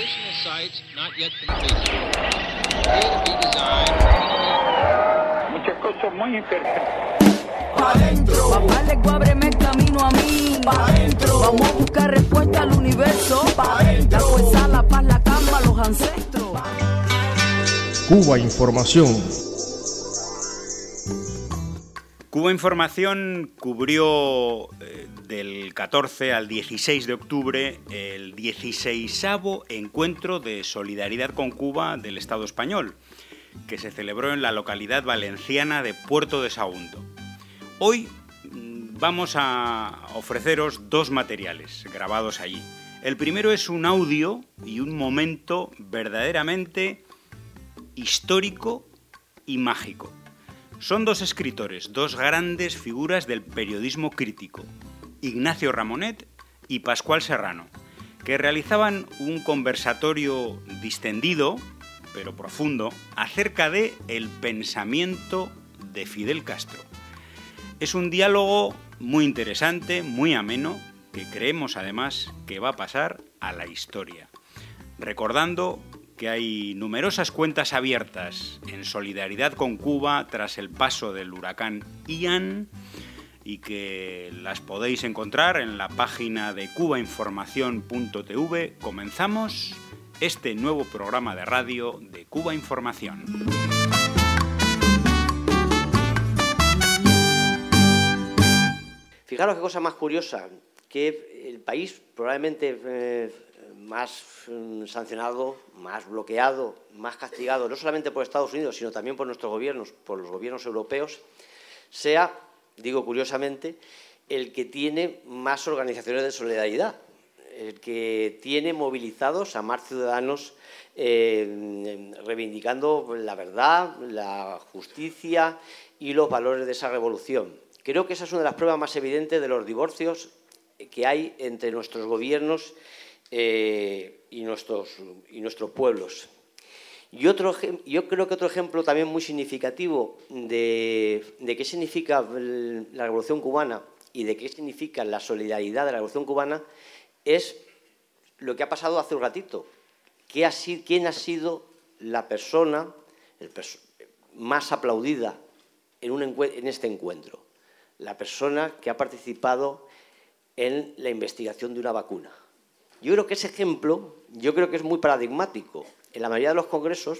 Additional sites not yet completed. Appear to be designed. Muchas cosas muy interesantes. Pa' dentro, Papá le ábreme el camino a mí. pa' dentro, Vamos a buscar respuesta al universo. Pa' dentro. La fuerza, la paz, la calma, los ancestros. Cuba Información. Cuba Información cubrió eh, del 14 al 16 de octubre el 16 encuentro de solidaridad con Cuba del Estado español, que se celebró en la localidad valenciana de Puerto de Sagunto. Hoy mm, vamos a ofreceros dos materiales grabados allí. El primero es un audio y un momento verdaderamente histórico y mágico. Son dos escritores, dos grandes figuras del periodismo crítico, Ignacio Ramonet y Pascual Serrano, que realizaban un conversatorio distendido, pero profundo, acerca de el pensamiento de Fidel Castro. Es un diálogo muy interesante, muy ameno, que creemos además que va a pasar a la historia. Recordando que hay numerosas cuentas abiertas en solidaridad con Cuba tras el paso del huracán Ian y que las podéis encontrar en la página de cubainformación.tv. Comenzamos este nuevo programa de radio de Cuba Información. Fijaros qué cosa más curiosa, que el país probablemente eh, más mm, sancionado, más bloqueado, más castigado, no solamente por Estados Unidos, sino también por nuestros gobiernos, por los gobiernos europeos, sea, digo curiosamente, el que tiene más organizaciones de solidaridad, el que tiene movilizados a más ciudadanos eh, reivindicando la verdad, la justicia y los valores de esa revolución. Creo que esa es una de las pruebas más evidentes de los divorcios que hay entre nuestros gobiernos eh, y, nuestros, y nuestros pueblos. Y otro, yo creo que otro ejemplo también muy significativo de, de qué significa la Revolución Cubana y de qué significa la solidaridad de la Revolución Cubana es lo que ha pasado hace un ratito. ¿Qué ha si- ¿Quién ha sido la persona más aplaudida en, un en este encuentro? La persona que ha participado en la investigación de una vacuna. Yo creo que ese ejemplo, yo creo que es muy paradigmático. En la mayoría de los congresos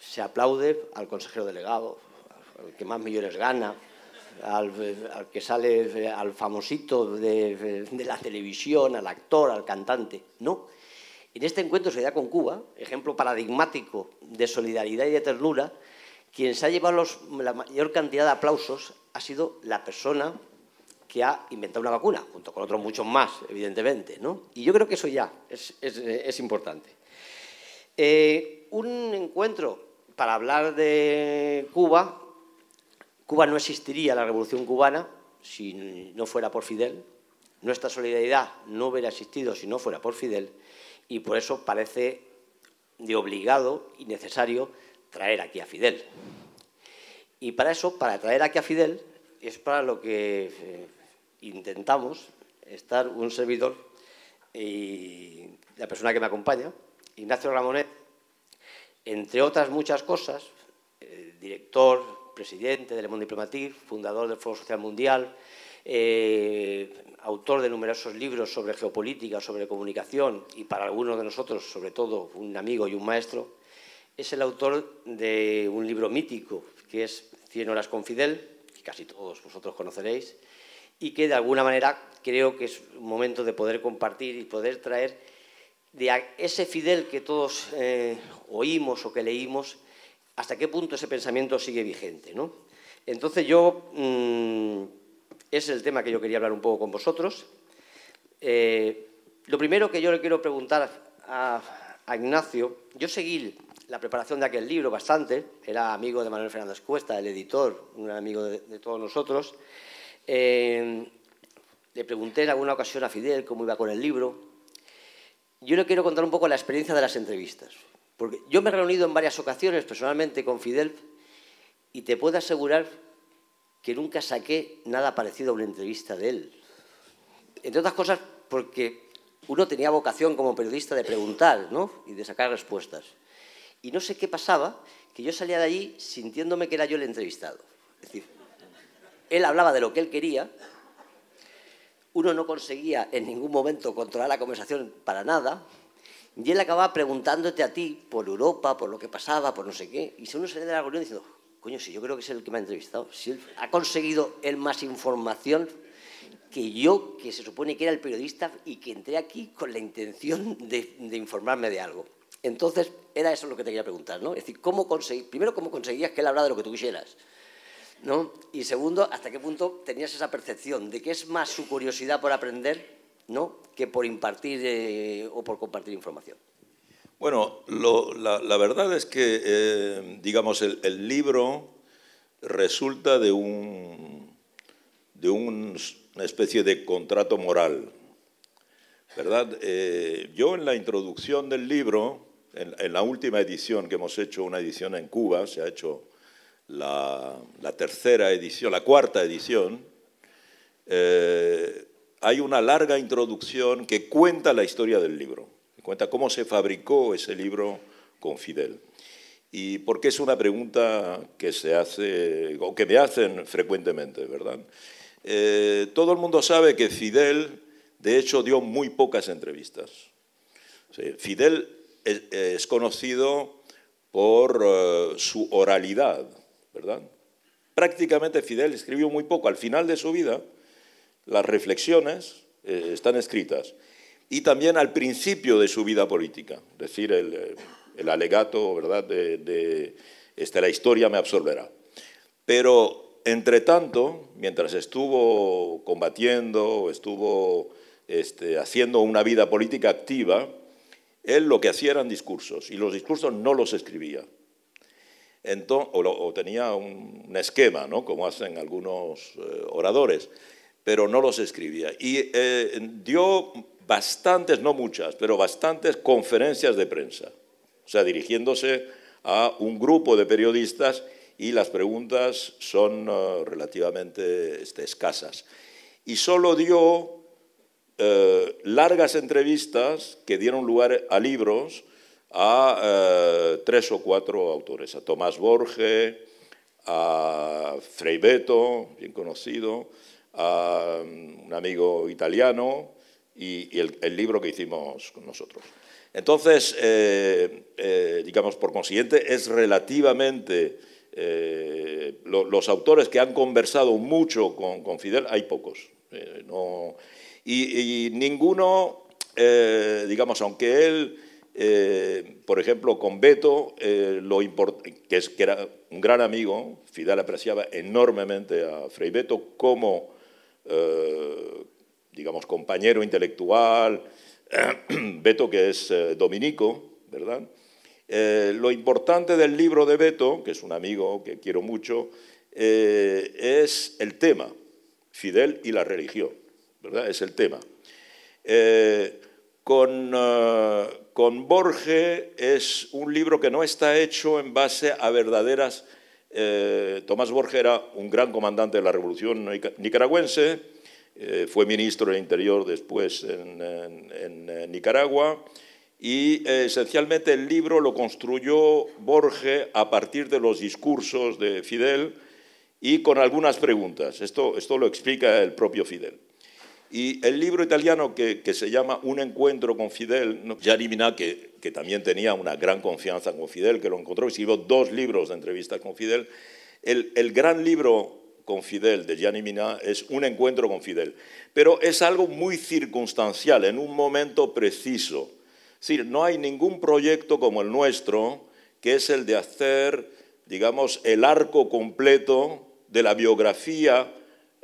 se aplaude al consejero delegado, al que más millones gana, al, que sale, al famosito de, la televisión, al actor, al cantante. No. En este encuentro Solidaridad con Cuba, ejemplo paradigmático de solidaridad y de ternura, quien se ha llevado la mayor cantidad de aplausos ha sido la persona que ha inventado una vacuna, junto con otros muchos más, evidentemente. ¿no? Y yo creo que eso ya es, es importante. Eh, un encuentro para hablar de Cuba. Cuba no existiría la revolución cubana si no fuera por Fidel. Nuestra solidaridad no hubiera existido si no fuera por Fidel. Y por eso parece de obligado y necesario traer aquí a Fidel. Y para eso, para traer aquí a Fidel, es para lo que eh, intentamos estar un servidor y la persona que me acompaña, Ignacio Ramonet, entre otras muchas cosas, eh, director, presidente de Le Monde Diplomatique, fundador del Foro Social Mundial, eh, autor de numerosos libros sobre geopolítica, sobre comunicación y para algunos de nosotros, sobre todo, un amigo y un maestro, es el autor de un libro mítico que es Cien horas con Fidel, que casi todos vosotros conoceréis, y que de alguna manera creo que es un momento de poder compartir y poder traer de ese Fidel que todos eh, oímos o que leímos, hasta qué punto ese pensamiento sigue vigente. ¿no? Entonces yo, mm, es el tema que yo quería hablar un poco con vosotros. Eh, lo primero que yo le quiero preguntar a, a Ignacio, yo seguí la preparación de aquel libro bastante, era amigo de Manuel Fernández Cuesta, el editor, un amigo de, de todos nosotros. Eh, le pregunté en alguna ocasión a Fidel cómo iba con el libro. Yo le quiero contar un poco la experiencia de las entrevistas, porque yo me he reunido en varias ocasiones personalmente con Fidel y te puedo asegurar que nunca saqué nada parecido a una entrevista de él. Entre otras cosas porque uno tenía vocación como periodista de preguntar ¿no? y de sacar respuestas. Y no sé qué pasaba, que yo salía de allí sintiéndome que era yo el entrevistado. Es decir, él hablaba de lo que él quería, uno no conseguía en ningún momento controlar la conversación para nada, y él acababa preguntándote a ti por Europa, por lo que pasaba, por no sé qué, y si uno salía de la reunión diciendo, coño, si yo creo que es el que me ha entrevistado, si ha conseguido él más información que yo, que se supone que era el periodista y que entré aquí con la intención de, de informarme de algo. Entonces, era eso lo que te quería preguntar, ¿no? Es decir, ¿cómo conseguí, primero, ¿cómo conseguías que él hablara de lo que tú quisieras? Y segundo, ¿hasta qué punto tenías esa percepción de que es más su curiosidad por aprender ¿no? que por impartir eh, o por compartir información? Bueno, la, verdad es que, eh, digamos, el, libro resulta de, un, de un, una especie de contrato moral, ¿verdad? Eh, yo en la introducción del libro, en, en, la última edición que hemos hecho, una edición en Cuba, se ha hecho la, tercera edición, la cuarta edición, eh, hay una larga introducción que cuenta la historia del libro, cuenta cómo se fabricó ese libro con Fidel. Y porque es una pregunta que se hace, o que me hacen frecuentemente, ¿verdad? Eh, todo el mundo sabe que Fidel, de hecho, dio muy pocas entrevistas. Fidel es, conocido por uh, su oralidad, ¿verdad? Prácticamente Fidel escribió muy poco. Al final de su vida, las reflexiones eh, están escritas. Y también al principio de su vida política, es decir, el, eh, el alegato, ¿verdad?, de, de este, la historia me absorberá. Pero, entre tanto, mientras estuvo combatiendo, estuvo este, haciendo una vida política activa, él lo que hacía eran discursos, y los discursos no los escribía. Entonces, o, tenía un, esquema, ¿no? como hacen algunos eh, oradores, pero no los escribía. Y eh, dio bastantes, no muchas, pero bastantes conferencias de prensa, o sea, dirigiéndose a un grupo de periodistas y las preguntas son uh, relativamente este, escasas. Y solo dio eh, largas entrevistas que dieron lugar a libros, a eh, tres o cuatro autores, a Tomás Borge, a Frei Beto, bien conocido, a um, un amigo italiano y, el, libro que hicimos con nosotros. Entonces, eh, eh, digamos, por consiguiente, es relativamente... Lo, los autores que han conversado mucho con, Fidel, hay pocos. no, y, ninguno, digamos, aunque él eh, por ejemplo, con Beto, eh, que, es, que, era un gran amigo, Fidel apreciaba enormemente a Frei Beto como, eh, digamos, compañero intelectual, Beto que es dominico, ¿verdad? Lo importante del libro de Beto, que es un amigo que quiero mucho, es el tema, Fidel y la religión, ¿verdad? Es el tema. con con Borge es un libro que no está hecho en base a verdaderas... Eh, Tomás Borge era un gran comandante de la revolución nicaragüense, eh, fue ministro del Interior después en, eh, Nicaragua y esencialmente el libro lo construyó Borge a partir de los discursos de Fidel y con algunas preguntas. Esto, esto lo explica el propio Fidel. Y el libro italiano que, que, se llama Un encuentro con Fidel, Gianni Minà, que, que, también tenía una gran confianza con Fidel, que lo encontró, escribió dos libros de entrevistas con Fidel. El, el gran libro con Fidel de Gianni Minà es Un encuentro con Fidel, pero es algo muy circunstancial, en un momento preciso. Es decir, no hay ningún proyecto como el nuestro, que es el de hacer, digamos, el arco completo de la biografía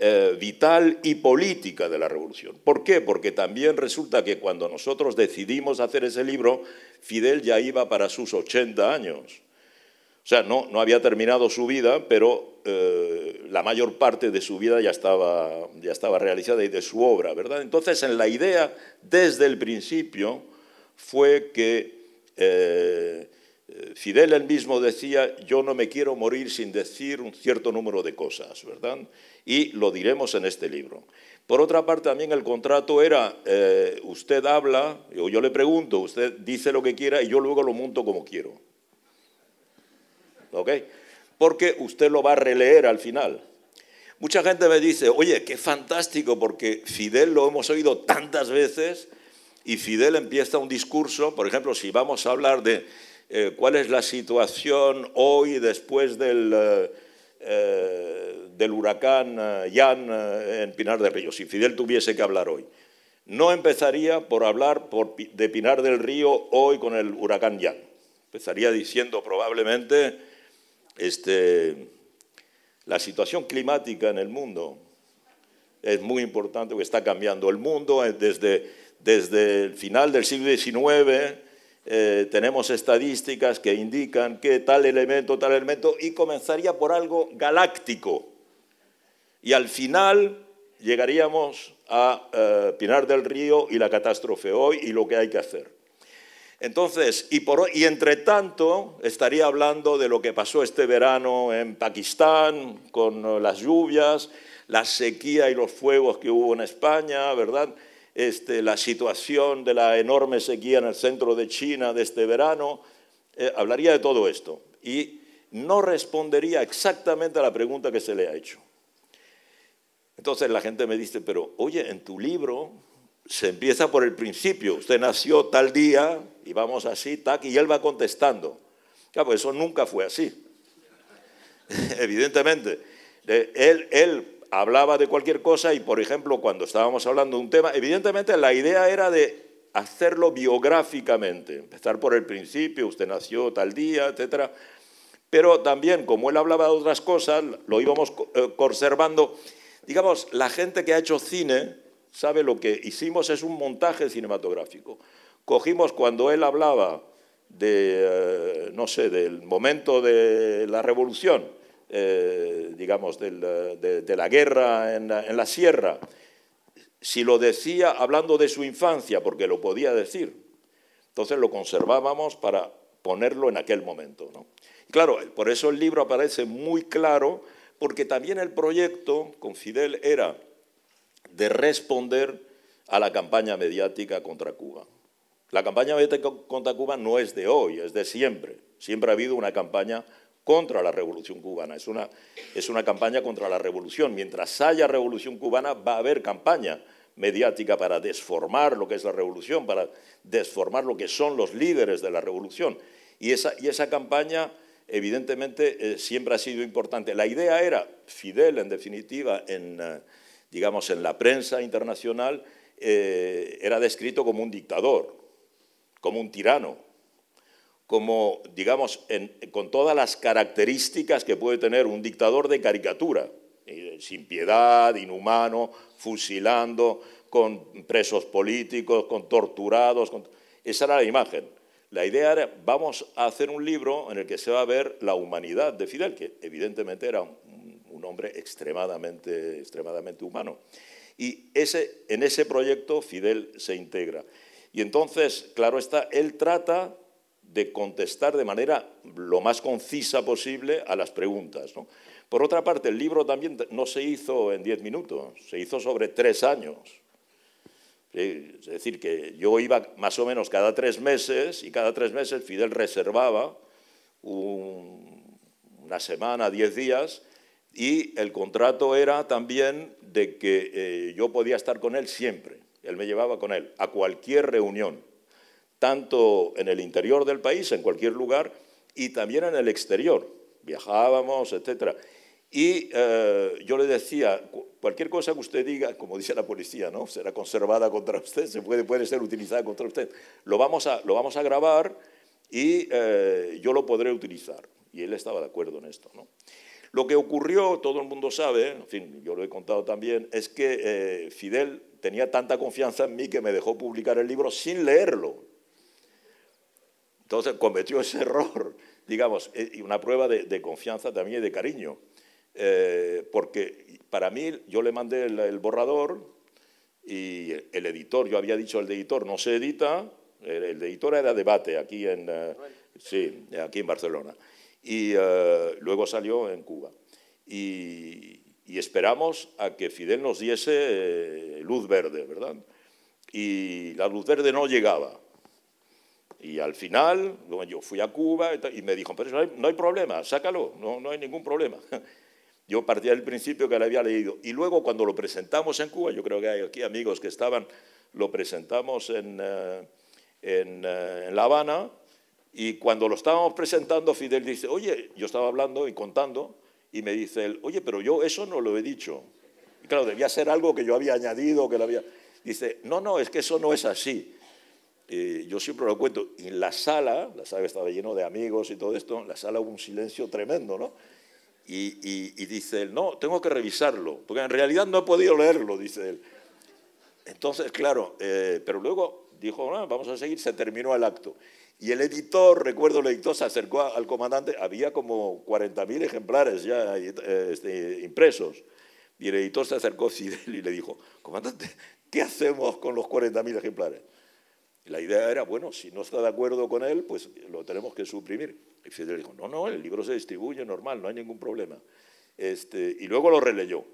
eh, vital y política de la revolución. ¿Por qué? Porque también resulta que cuando nosotros decidimos hacer ese libro, Fidel ya iba para sus 80 años. O sea, no, no había terminado su vida, pero eh, la mayor parte de su vida ya estaba, ya estaba realizada y de su obra, ¿verdad? Entonces, en la idea, desde el principio, fue que eh, Fidel él mismo decía, yo no me quiero morir sin decir un cierto número de cosas, ¿verdad? Y lo diremos en este libro. Por otra parte, también el contrato era, eh, usted habla, o yo le pregunto, usted dice lo que quiera y yo luego lo monto como quiero. ¿Ok? Porque usted lo va a releer al final. Mucha gente me dice, oye, qué fantástico, porque Fidel lo hemos oído tantas veces y Fidel empieza un discurso, por ejemplo, si vamos a hablar de eh, cuál es la situación hoy después del, eh, eh, del huracán Jan en Pinar del Río, si Fidel tuviese que hablar hoy. No empezaría por hablar de Pinar del Río hoy con el huracán Jan. Empezaría diciendo probablemente este, la situación climática en el mundo es muy importante porque está cambiando el mundo desde, desde el final del siglo XIX eh, tenemos estadísticas que indican que tal elemento, tal elemento, y comenzaría por algo galáctico. Y al final llegaríamos a eh, Pinar del Río y la catástrofe hoy y lo que hay que hacer. Entonces, y, por, y entre tanto, estaría hablando de lo que pasó este verano en Pakistán, con las lluvias, la sequía y los fuegos que hubo en España, ¿verdad? Este, la situación de la enorme sequía en el centro de China de este verano, eh, hablaría de todo esto y no respondería exactamente a la pregunta que se le ha hecho. Entonces la gente me dice, pero oye, en tu libro se empieza por el principio, usted nació tal día y vamos así, tac, y él va contestando. Claro, pues eso nunca fue así. Evidentemente, él, él hablaba de cualquier cosa y, por ejemplo, cuando estábamos hablando de un tema, evidentemente la idea era de hacerlo biográficamente, empezar por el principio, usted nació tal día, etc. Pero también, como él hablaba de otras cosas, lo íbamos eh, conservando. Digamos, la gente que ha hecho cine sabe lo que hicimos es un montaje cinematográfico. Cogimos cuando él hablaba de, eh, no sé, del momento de la revolución, eh, digamos, de, la guerra en la, sierra, si lo decía hablando de su infancia, porque lo podía decir, entonces lo conservábamos para ponerlo en aquel momento. claro, por eso el libro aparece muy claro, porque también el proyecto con Fidel era de responder a la campaña mediática contra Cuba. La campaña mediática contra Cuba no es de hoy, es de siempre. Siempre ha habido una campaña contra la revolución cubana. Es una, es una campaña contra la revolución. Mientras haya revolución cubana va a haber campaña mediática para desformar lo que es la revolución, para desformar lo que son los líderes de la revolución. Y esa, y esa campaña, evidentemente, eh, siempre ha sido importante. La idea era, Fidel, en definitiva, en, eh, digamos, en la prensa internacional, eh, era descrito como un dictador, como un tirano, como, digamos, con todas las características que puede tener un dictador de caricatura, sin piedad, inhumano, fusilando, con presos políticos, con torturados. Esa era la imagen. La idea era, vamos a hacer un libro en el que se va a ver la humanidad de Fidel, que evidentemente era un, un hombre extremadamente, extremadamente humano. Y ese, en ese proyecto Fidel se integra. Y entonces, claro está, él trata de contestar de manera lo más concisa posible a las preguntas. Por otra parte, el libro también no se hizo en diez minutos, se hizo sobre tres años. Es decir, que yo iba más o menos cada tres meses y cada tres meses Fidel reservaba una semana, diez días, y el contrato era también de que eh, yo podía estar con él siempre. Él me llevaba con él a cualquier reunión tanto en el interior del país, en cualquier lugar, y también en el exterior. Viajábamos, etc. Y eh, yo le decía, cualquier cosa que usted diga, como dice la policía, ¿no? será conservada contra usted, se puede, puede ser utilizada contra usted. Lo vamos a, lo vamos a grabar y eh, yo lo podré utilizar. Y él estaba de acuerdo en esto. Lo que ocurrió, todo el mundo sabe, en fin, yo lo he contado también, es que eh, Fidel tenía tanta confianza en mí que me dejó publicar el libro sin leerlo. Entonces cometió ese error, digamos, eh, y una prueba de, confianza también y de cariño. Eh, porque para mí, yo le mandé el, borrador y el editor, yo había dicho el editor no se edita, el, editor era debate aquí en, eh, sí, aquí en Barcelona. Y luego salió en Cuba. Y, y esperamos a que Fidel nos diese eh, luz verde, ¿verdad? Y la luz verde no llegaba. Y al final, yo fui a Cuba y me dijo, pero no hay, problema, sácalo, no, no hay ningún problema. Yo partía del principio que le había leído. Y luego cuando lo presentamos en Cuba, yo creo que hay aquí amigos que estaban, lo presentamos en, eh, en, eh, en La Habana, y cuando lo estábamos presentando, Fidel dice, oye, yo estaba hablando y contando, y me dice él, oye, pero yo eso no lo he dicho. Y claro, debía ser algo que yo había añadido, que lo había... Dice, no, no, es que eso no es así. Y yo siempre lo cuento. Y en la sala, la sala estaba lleno de amigos y todo esto, en la sala hubo un silencio tremendo, ¿no? Y, dice él, no, tengo que revisarlo, porque en realidad no he podido leerlo, dice él. Entonces, claro, eh, pero luego dijo, no, vamos a seguir, se terminó el acto. Y el editor, recuerdo, el editor se acercó al comandante, había como 40.000 ejemplares ya eh, este, impresos. Y el editor se acercó a Fidel y le dijo, comandante, ¿qué hacemos con los 40.000 ejemplares? La idea era, bueno, si no está de acuerdo con él, pues lo tenemos que suprimir. Y Fidel dijo, no, no, el libro se distribuye normal, no hay ningún problema. Este, y luego lo releyó.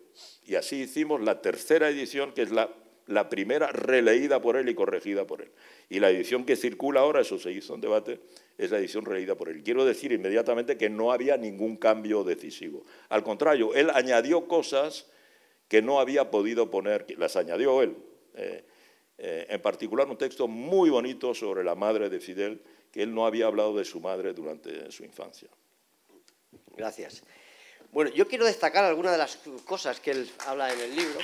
Y así hicimos la tercera edición, que es la la primera releída por él y corregida por él. Y la edición que circula ahora, eso se hizo en debate, es la edición releída por él. Quiero decir inmediatamente que no había ningún cambio decisivo. Al contrario, él añadió cosas que no había podido poner, las añadió él. Eh, eh, en particular un texto muy bonito sobre la madre de Fidel, que él no había hablado de su madre durante su infancia. Gracias. Bueno, yo quiero destacar algunas de las cosas que él habla en el libro.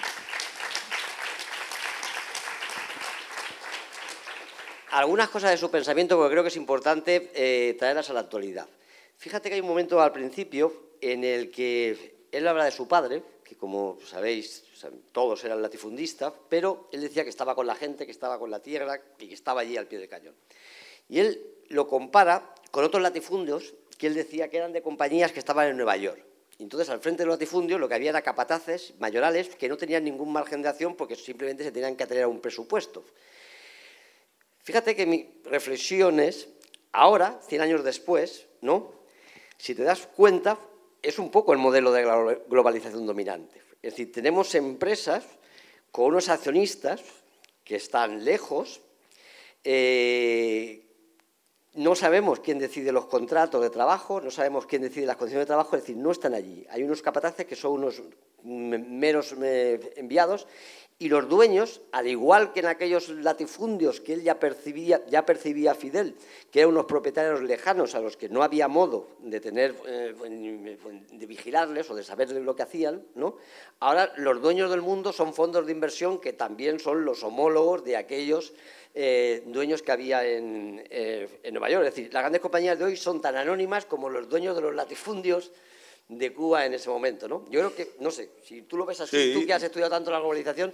algunas cosas de su pensamiento porque creo que es importante eh, traerlas a la actualidad. Fíjate que hay un momento al principio en el que él habla de su padre, que como sabéis, todos eran latifundistas, pero él decía que estaba con la gente, que estaba con la tierra que estaba allí al pie del cañón. Y él lo compara con otros latifundios que él decía que eran de compañías que estaban en Nueva York. Entonces, al frente de los latifundios lo que había era capataces mayorales que no tenían ningún margen de acción porque simplemente se tenían que atener a un presupuesto. Fíjate que mi reflexión es, ahora, 100 años después, ¿no? Si te das cuenta, es un poco el modelo de globalización dominante. Es decir, tenemos empresas con unos accionistas que están lejos, eh, no sabemos quién decide los contratos de trabajo, no sabemos quién decide las condiciones de trabajo, es decir, no están allí. Hay unos capataces que son unos meros enviados y los dueños, al igual que en aquellos latifundios que él ya percibía, ya percibía Fidel, que eran unos propietarios lejanos a los que no había modo de tener, eh, de vigilarles o de saber lo que hacían, ¿no? ahora los dueños del mundo son fondos de inversión que también son los homólogos de aquellos eh, dueños que había en, eh, en Nueva York. Es decir, las grandes compañías de hoy son tan anónimas como los dueños de los latifundios de Cuba en ese momento, ¿no? Yo creo que, no sé, si tú lo ves así, tú que has estudiado tanto la globalización,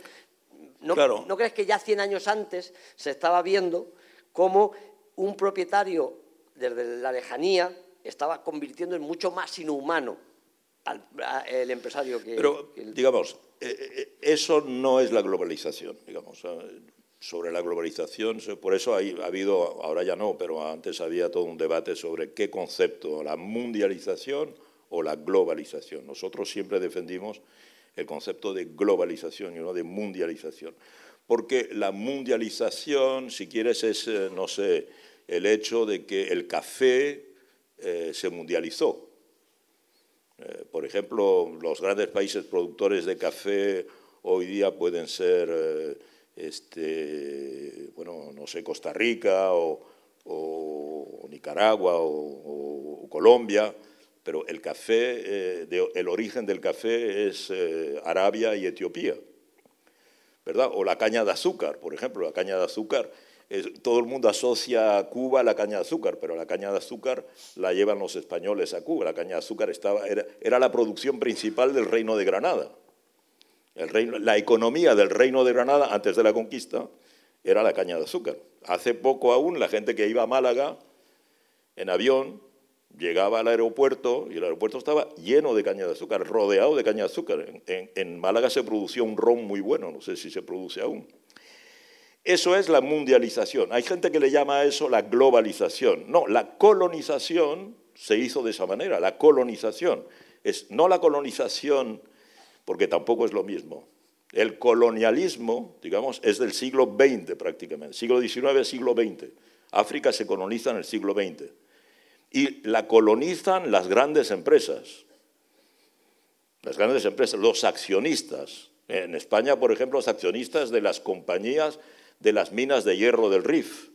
¿no, ¿no crees que ya 100 años antes se estaba viendo cómo un propietario desde la lejanía estaba convirtiendo en mucho más inhumano al el empresario que... Pero, digamos, eh, eh, eso no es la globalización, digamos. Sobre la globalización, por eso ha habido, ahora ya no, pero antes había todo un debate sobre qué concepto, la mundialización o la globalización. Nosotros siempre defendimos el concepto de globalización y no de mundialización. Porque la mundialización, si quieres, es, eh, no sé, el hecho de que el café eh, se mundializó. Eh, por ejemplo, los grandes países productores de café hoy día pueden ser, este, bueno, no sé, Costa Rica o, Nicaragua o Colombia, pero el café, eh, el origen del café es eh, Arabia y Etiopía, ¿verdad? O la caña de azúcar, por ejemplo, la caña de azúcar. todo el mundo asocia a Cuba la caña de azúcar, pero la caña de azúcar la llevan los españoles a Cuba. La caña de azúcar estaba, era, la producción principal del reino de Granada. La economía del reino de Granada antes de la conquista era la caña de azúcar. Hace poco aún la gente que iba a Málaga en avión llegaba al aeropuerto y el aeropuerto estaba lleno de caña de azúcar, rodeado de caña de azúcar. En, Málaga se producía un ron muy bueno, no sé si se produce aún. Eso es la mundialización. Hay gente que le llama a eso la globalización. No, la colonización se hizo de esa manera, la colonización. Es no la colonización porque tampoco es lo mismo. El colonialismo, digamos, es del siglo XX prácticamente, siglo XIX, siglo XX. África se coloniza en el siglo XX. Y la colonizan las grandes empresas. Las grandes empresas, los accionistas. En España, por ejemplo, los accionistas de las compañías de las minas de hierro del RIF.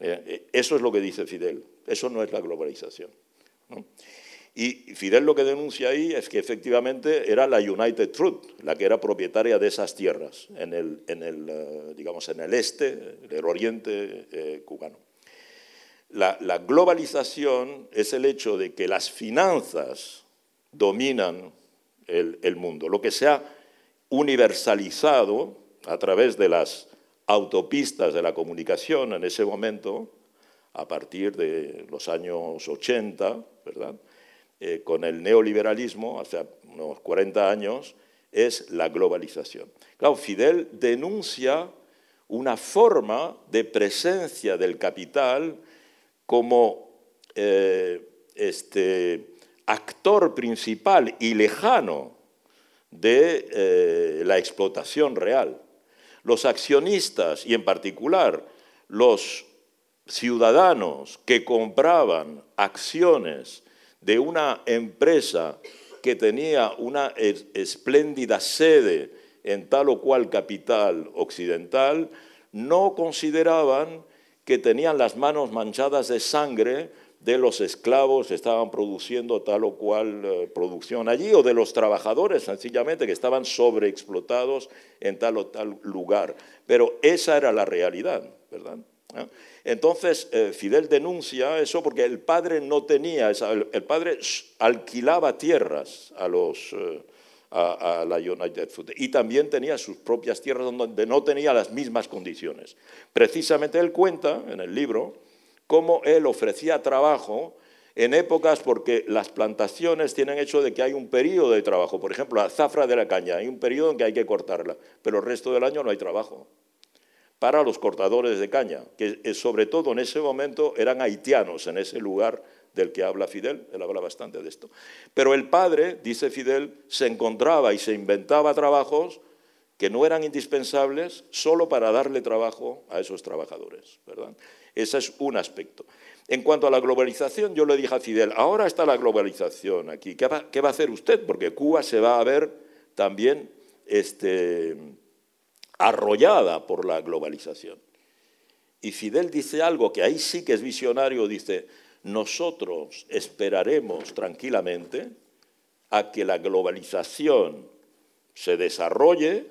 Eh, eh, eso es lo que dice Fidel. Eso no es la globalización. Y Fidel lo que denuncia ahí es que efectivamente era la United Fruit la que era propietaria de esas tierras en el, eh, digamos, en el este, el oriente cubano. La, globalización es el hecho de que las finanzas dominan el, mundo, lo que se ha universalizado a través de las autopistas de la comunicación en ese momento, a partir de los años 80, ¿verdad? Eh, con el neoliberalismo, hace unos 40 años, es la globalización. Claro, Fidel denuncia una forma de presencia del capital como eh, este, actor principal y lejano de eh, la explotación real. Los accionistas y en particular los ciudadanos que compraban acciones de una empresa que tenía una espléndida sede en tal o cual capital occidental, no consideraban que tenían las manos manchadas de sangre de los esclavos que estaban produciendo tal o cual eh, producción allí, o de los trabajadores sencillamente que estaban sobreexplotados en tal o tal lugar. Pero esa era la realidad, ¿verdad? ¿Eh? Entonces, eh, Fidel denuncia eso porque el padre no tenía, el, padre alquilaba tierras a, los, a, la United Food y también tenía sus propias tierras donde no tenía las mismas condiciones. Precisamente él cuenta en el libro cómo él ofrecía trabajo en épocas porque las plantaciones tienen hecho de que hay un periodo de trabajo. Por ejemplo, la zafra de la caña, hay un periodo en que hay que cortarla, pero el resto del año no hay trabajo. Para los cortadores de caña, que eh, sobre todo en ese momento eran haitianos en ese lugar del que habla Fidel, él habla bastante de esto. Pero el padre, dice Fidel, se encontraba y se inventaba trabajos que no eran indispensables solo para darle trabajo a esos trabajadores, ¿verdad? Ese es un aspecto. En cuanto a la globalización, yo le dije a Fidel, ahora está la globalización aquí, ¿qué va, a hacer usted? Porque Cuba se va a ver también este, arrollada por la globalización. Y Fidel dice algo que ahí sí que es visionario, dice, nosotros esperaremos tranquilamente a que la globalización se desarrolle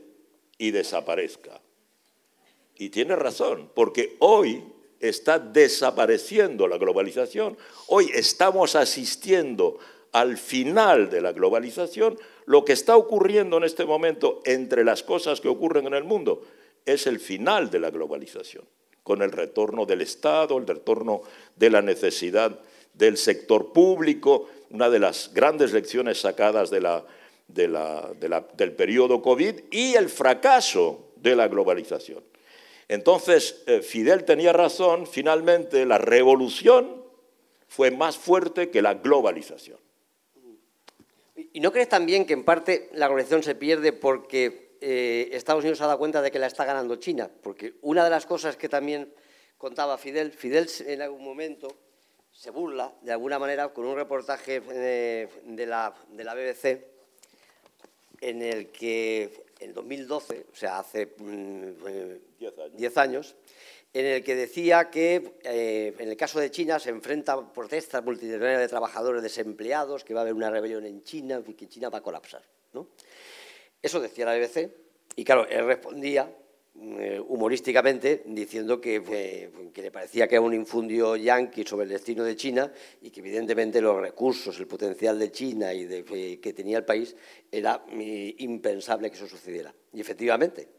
y desaparezca. Y tiene razón, porque hoy está desapareciendo la globalización. Hoy estamos asistiendo al final de la globalización. Lo que está ocurriendo en este momento entre las cosas que ocurren en el mundo es el final de la globalización, con el retorno del Estado, el retorno de la necesidad del sector público, una de las grandes lecciones sacadas del periodo COVID y el fracaso de la globalización. Entonces, eh, Fidel tenía razón, finalmente la revolución fue más fuerte que la globalización. ¿Y no crees también que en parte la globalización se pierde porque eh, Estados Unidos se ha dado cuenta de que la está ganando China? Porque una de las cosas que también contaba Fidel, Fidel en algún momento se burla de alguna manera con un reportaje eh, de, la, de la BBC en el que en 2012, o sea, hace 10 mm, años. en el que decía que eh, en el caso de China se enfrentan protestas multitudinarias de trabajadores desempleados, que va a haber una rebelión en China y que China va a colapsar. ¿no? Eso decía la BBC y claro, él respondía eh, humorísticamente diciendo que, que, le parecía que era un infundio yanqui sobre el destino de China y que evidentemente los recursos, el potencial de China y de, que tenía el país era impensable que eso sucediera. Y efectivamente,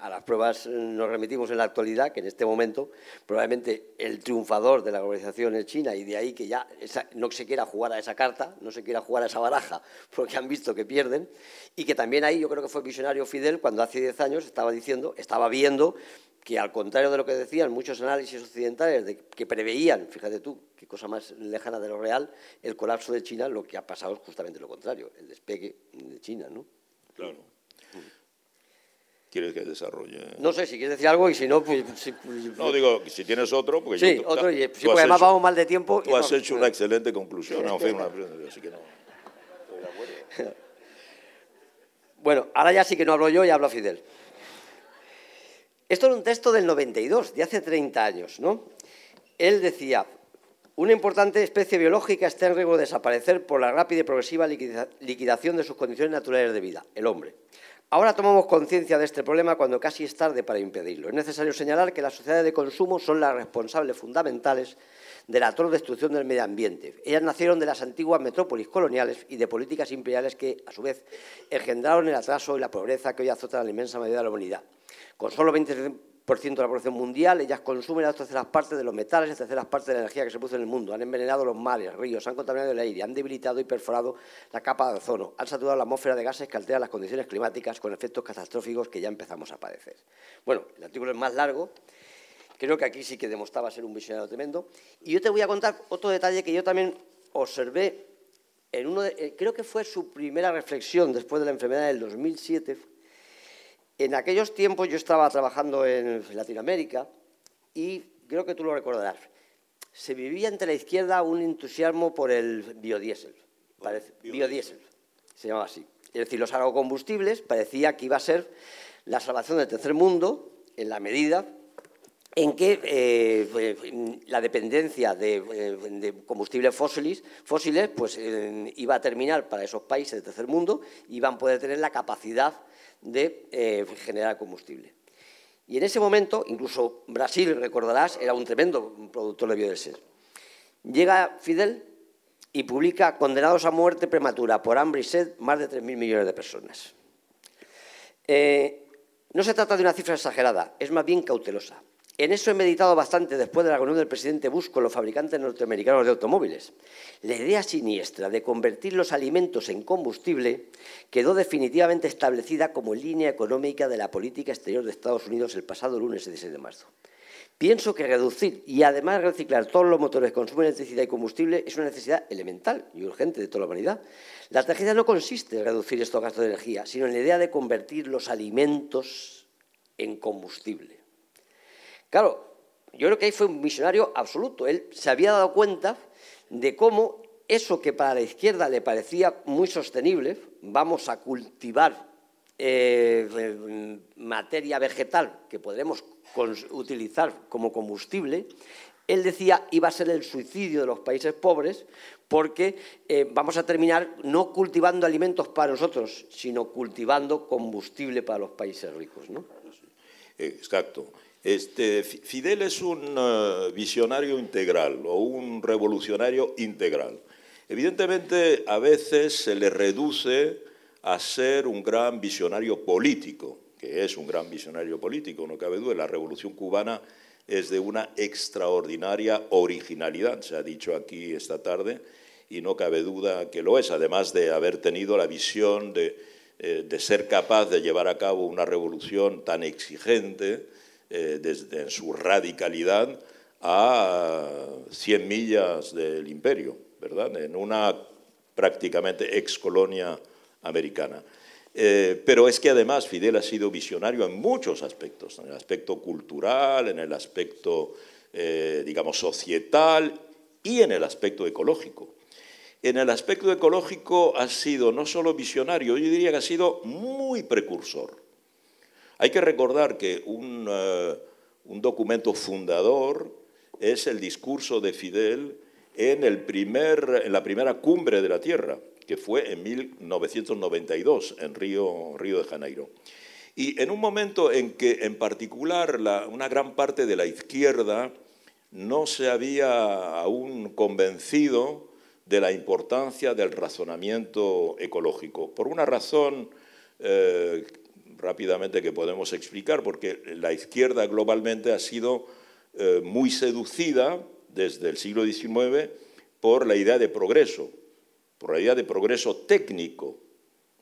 a las pruebas nos remitimos en la actualidad, que en este momento probablemente el triunfador de la globalización es China y de ahí que ya no se quiera jugar a esa carta, no se quiera jugar a esa baraja, porque han visto que pierden, y que también ahí yo creo que fue visionario Fidel cuando hace 10 años estaba diciendo, estaba viendo que al contrario de lo que decían muchos análisis occidentales de que preveían, fíjate tú, qué cosa más lejana de lo real, el colapso de China, lo que ha pasado es justamente lo contrario, el despegue de China, ¿no? Claro quieres que desarrolle? No sé, si quieres decir algo y si no, pues... pues no, digo, si tienes otro... Porque sí, otro, y, sí, porque además vamos mal de tiempo... Tú has hecho una excelente conclusión, no, una, así que no... Bueno, ahora ya sí que no hablo yo y hablo Fidel. Esto es un texto del 92, de hace 30 años, ¿no? Él decía, una importante especie biológica está en riesgo de desaparecer por la rápida y progresiva liquidación de sus condiciones naturales de vida, el hombre. Ahora tomamos conciencia de este problema cuando casi es tarde para impedirlo. Es necesario señalar que las sociedades de consumo son las responsables fundamentales de la atroz destrucción del medio ambiente. Ellas nacieron de las antiguas metrópolis coloniales y de políticas imperiales que, a su vez, engendraron el atraso y la pobreza que hoy azotan a la inmensa mayoría de la humanidad. Con solo 20 de la población mundial, ellas consumen las terceras partes de los metales y terceras partes de la energía que se produce en el mundo, han envenenado los mares, ríos, han contaminado el aire, han debilitado y perforado la capa de ozono, han saturado la atmósfera de gases que alteran las condiciones climáticas con efectos catastróficos que ya empezamos a padecer. Bueno, el artículo es más largo, creo que aquí sí que demostraba ser un visionario tremendo, y yo te voy a contar otro detalle que yo también observé en uno de, eh, creo que fue su primera reflexión después de la enfermedad del 2007, en aquellos tiempos yo estaba trabajando en Latinoamérica y creo que tú lo recordarás. Se vivía entre la izquierda un entusiasmo por el biodiesel. biodiesel, se llamaba así. Es decir, los agrocombustibles parecía que iba a ser la salvación del tercer mundo en la medida en que eh, la dependencia de, eh, combustibles fósiles, fósiles pues, eh, iba a terminar para esos países del tercer mundo y iban a poder tener la capacidad de eh, generar combustible. Y en ese momento, incluso Brasil, recordarás, era un tremendo productor de biodiesel. Llega Fidel y publica Condenados a muerte prematura por hambre y sed más de 3.000 millones de personas. Eh, no se trata de una cifra exagerada, es más bien cautelosa. En eso he meditado bastante después de la reunión del presidente Bush con los fabricantes norteamericanos de automóviles. La idea siniestra de convertir los alimentos en combustible quedó definitivamente establecida como línea económica de la política exterior de Estados Unidos el pasado lunes 16 de marzo. Pienso que reducir y además reciclar todos los motores que consumen electricidad y combustible es una necesidad elemental y urgente de toda la humanidad. La tragedia no consiste en reducir estos gastos de energía, sino en la idea de convertir los alimentos en combustible. Claro, yo creo que ahí fue un visionario absoluto. Él se había dado cuenta de cómo eso que para la izquierda le parecía muy sostenible, vamos a cultivar eh, materia vegetal que podremos utilizar como combustible, él decía iba a ser el suicidio de los países pobres porque eh, vamos a terminar no cultivando alimentos para nosotros, sino cultivando combustible para los países ricos. ¿no? Exacto. Este, Fidel es un eh, visionario integral o un revolucionario integral. Evidentemente, a veces se le reduce a ser un gran visionario político, que es un gran visionario político, no cabe duda. La revolución cubana es de una extraordinaria originalidad, se ha dicho aquí esta tarde, y no cabe duda que lo es, además de haber tenido la visión de, eh, de ser capaz de llevar a cabo una revolución tan exigente, eh, desde su radicalidad a 100 millas del imperio, ¿verdad? En una prácticamente ex colonia americana. Eh, pero es que además Fidel ha sido visionario en muchos aspectos, en el aspecto cultural, en el aspecto, eh, digamos, societal y en el aspecto ecológico. En el aspecto ecológico ha sido no solo visionario, yo diría que ha sido muy precursor. Hay que recordar que un, eh, documento fundador es el discurso de Fidel en, la primera cumbre de la Tierra, que fue en 1992 en Río, Río de Janeiro. Y en un momento en que, en particular, una gran parte de la izquierda no se había aún convencido de la importancia del razonamiento ecológico, por una razón eh, rápidamente que podemos explicar, porque la izquierda globalmente ha sido eh, muy seducida desde el siglo XIX por la idea de progreso, por la idea de progreso técnico,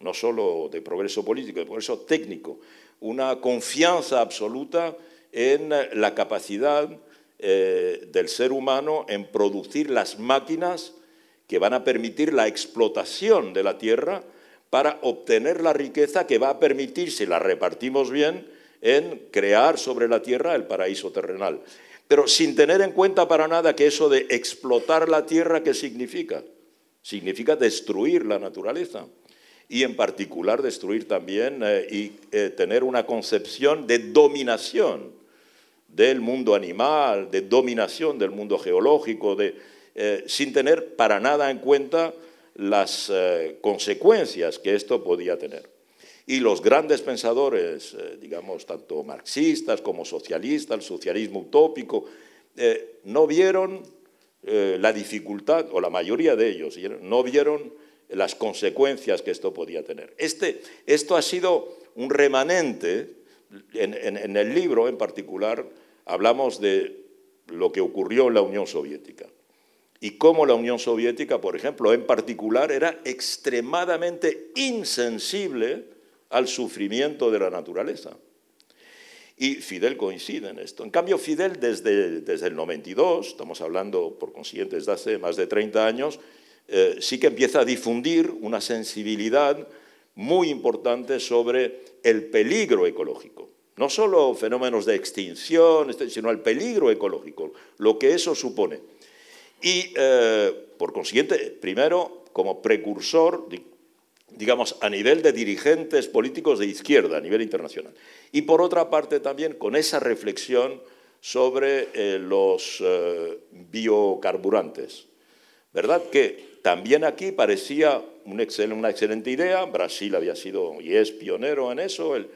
no solo de progreso político, de progreso técnico, una confianza absoluta en la capacidad eh, del ser humano en producir las máquinas que van a permitir la explotación de la tierra para obtener la riqueza que va a permitir, si la repartimos bien, en crear sobre la tierra el paraíso terrenal. Pero sin tener en cuenta para nada que eso de explotar la tierra, ¿qué significa? Significa destruir la naturaleza y en particular destruir también eh, y eh, tener una concepción de dominación del mundo animal, de dominación del mundo geológico, eh, sin tener para nada en cuenta las consecuencias que esto podía tener. Y los grandes pensadores, digamos, tanto marxistas como socialistas, el socialismo utópico, no vieron la dificultad, o la mayoría de ellos, no vieron las consecuencias que esto podía tener. Este, esto ha sido un remanente, en, el libro en particular hablamos de lo que ocurrió en la Unión Soviética y cómo la Unión Soviética, por ejemplo, en particular, era extremadamente insensible al sufrimiento de la naturaleza. Y Fidel coincide en esto. En cambio, Fidel desde, desde el 92, estamos hablando por consiguiente desde hace más de 30 años, eh, sí que empieza a difundir una sensibilidad muy importante sobre el peligro ecológico. No solo fenómenos de extinción, este, sino el peligro ecológico, lo que eso supone. Y, eh, por consiguiente, primero, como precursor, digamos, a nivel de dirigentes políticos de izquierda, a nivel internacional. Y, por otra parte, también con esa reflexión sobre eh, los biocarburantes. ¿Verdad? Que también aquí parecía una excelente idea, Brasil había sido y es pionero en eso, el,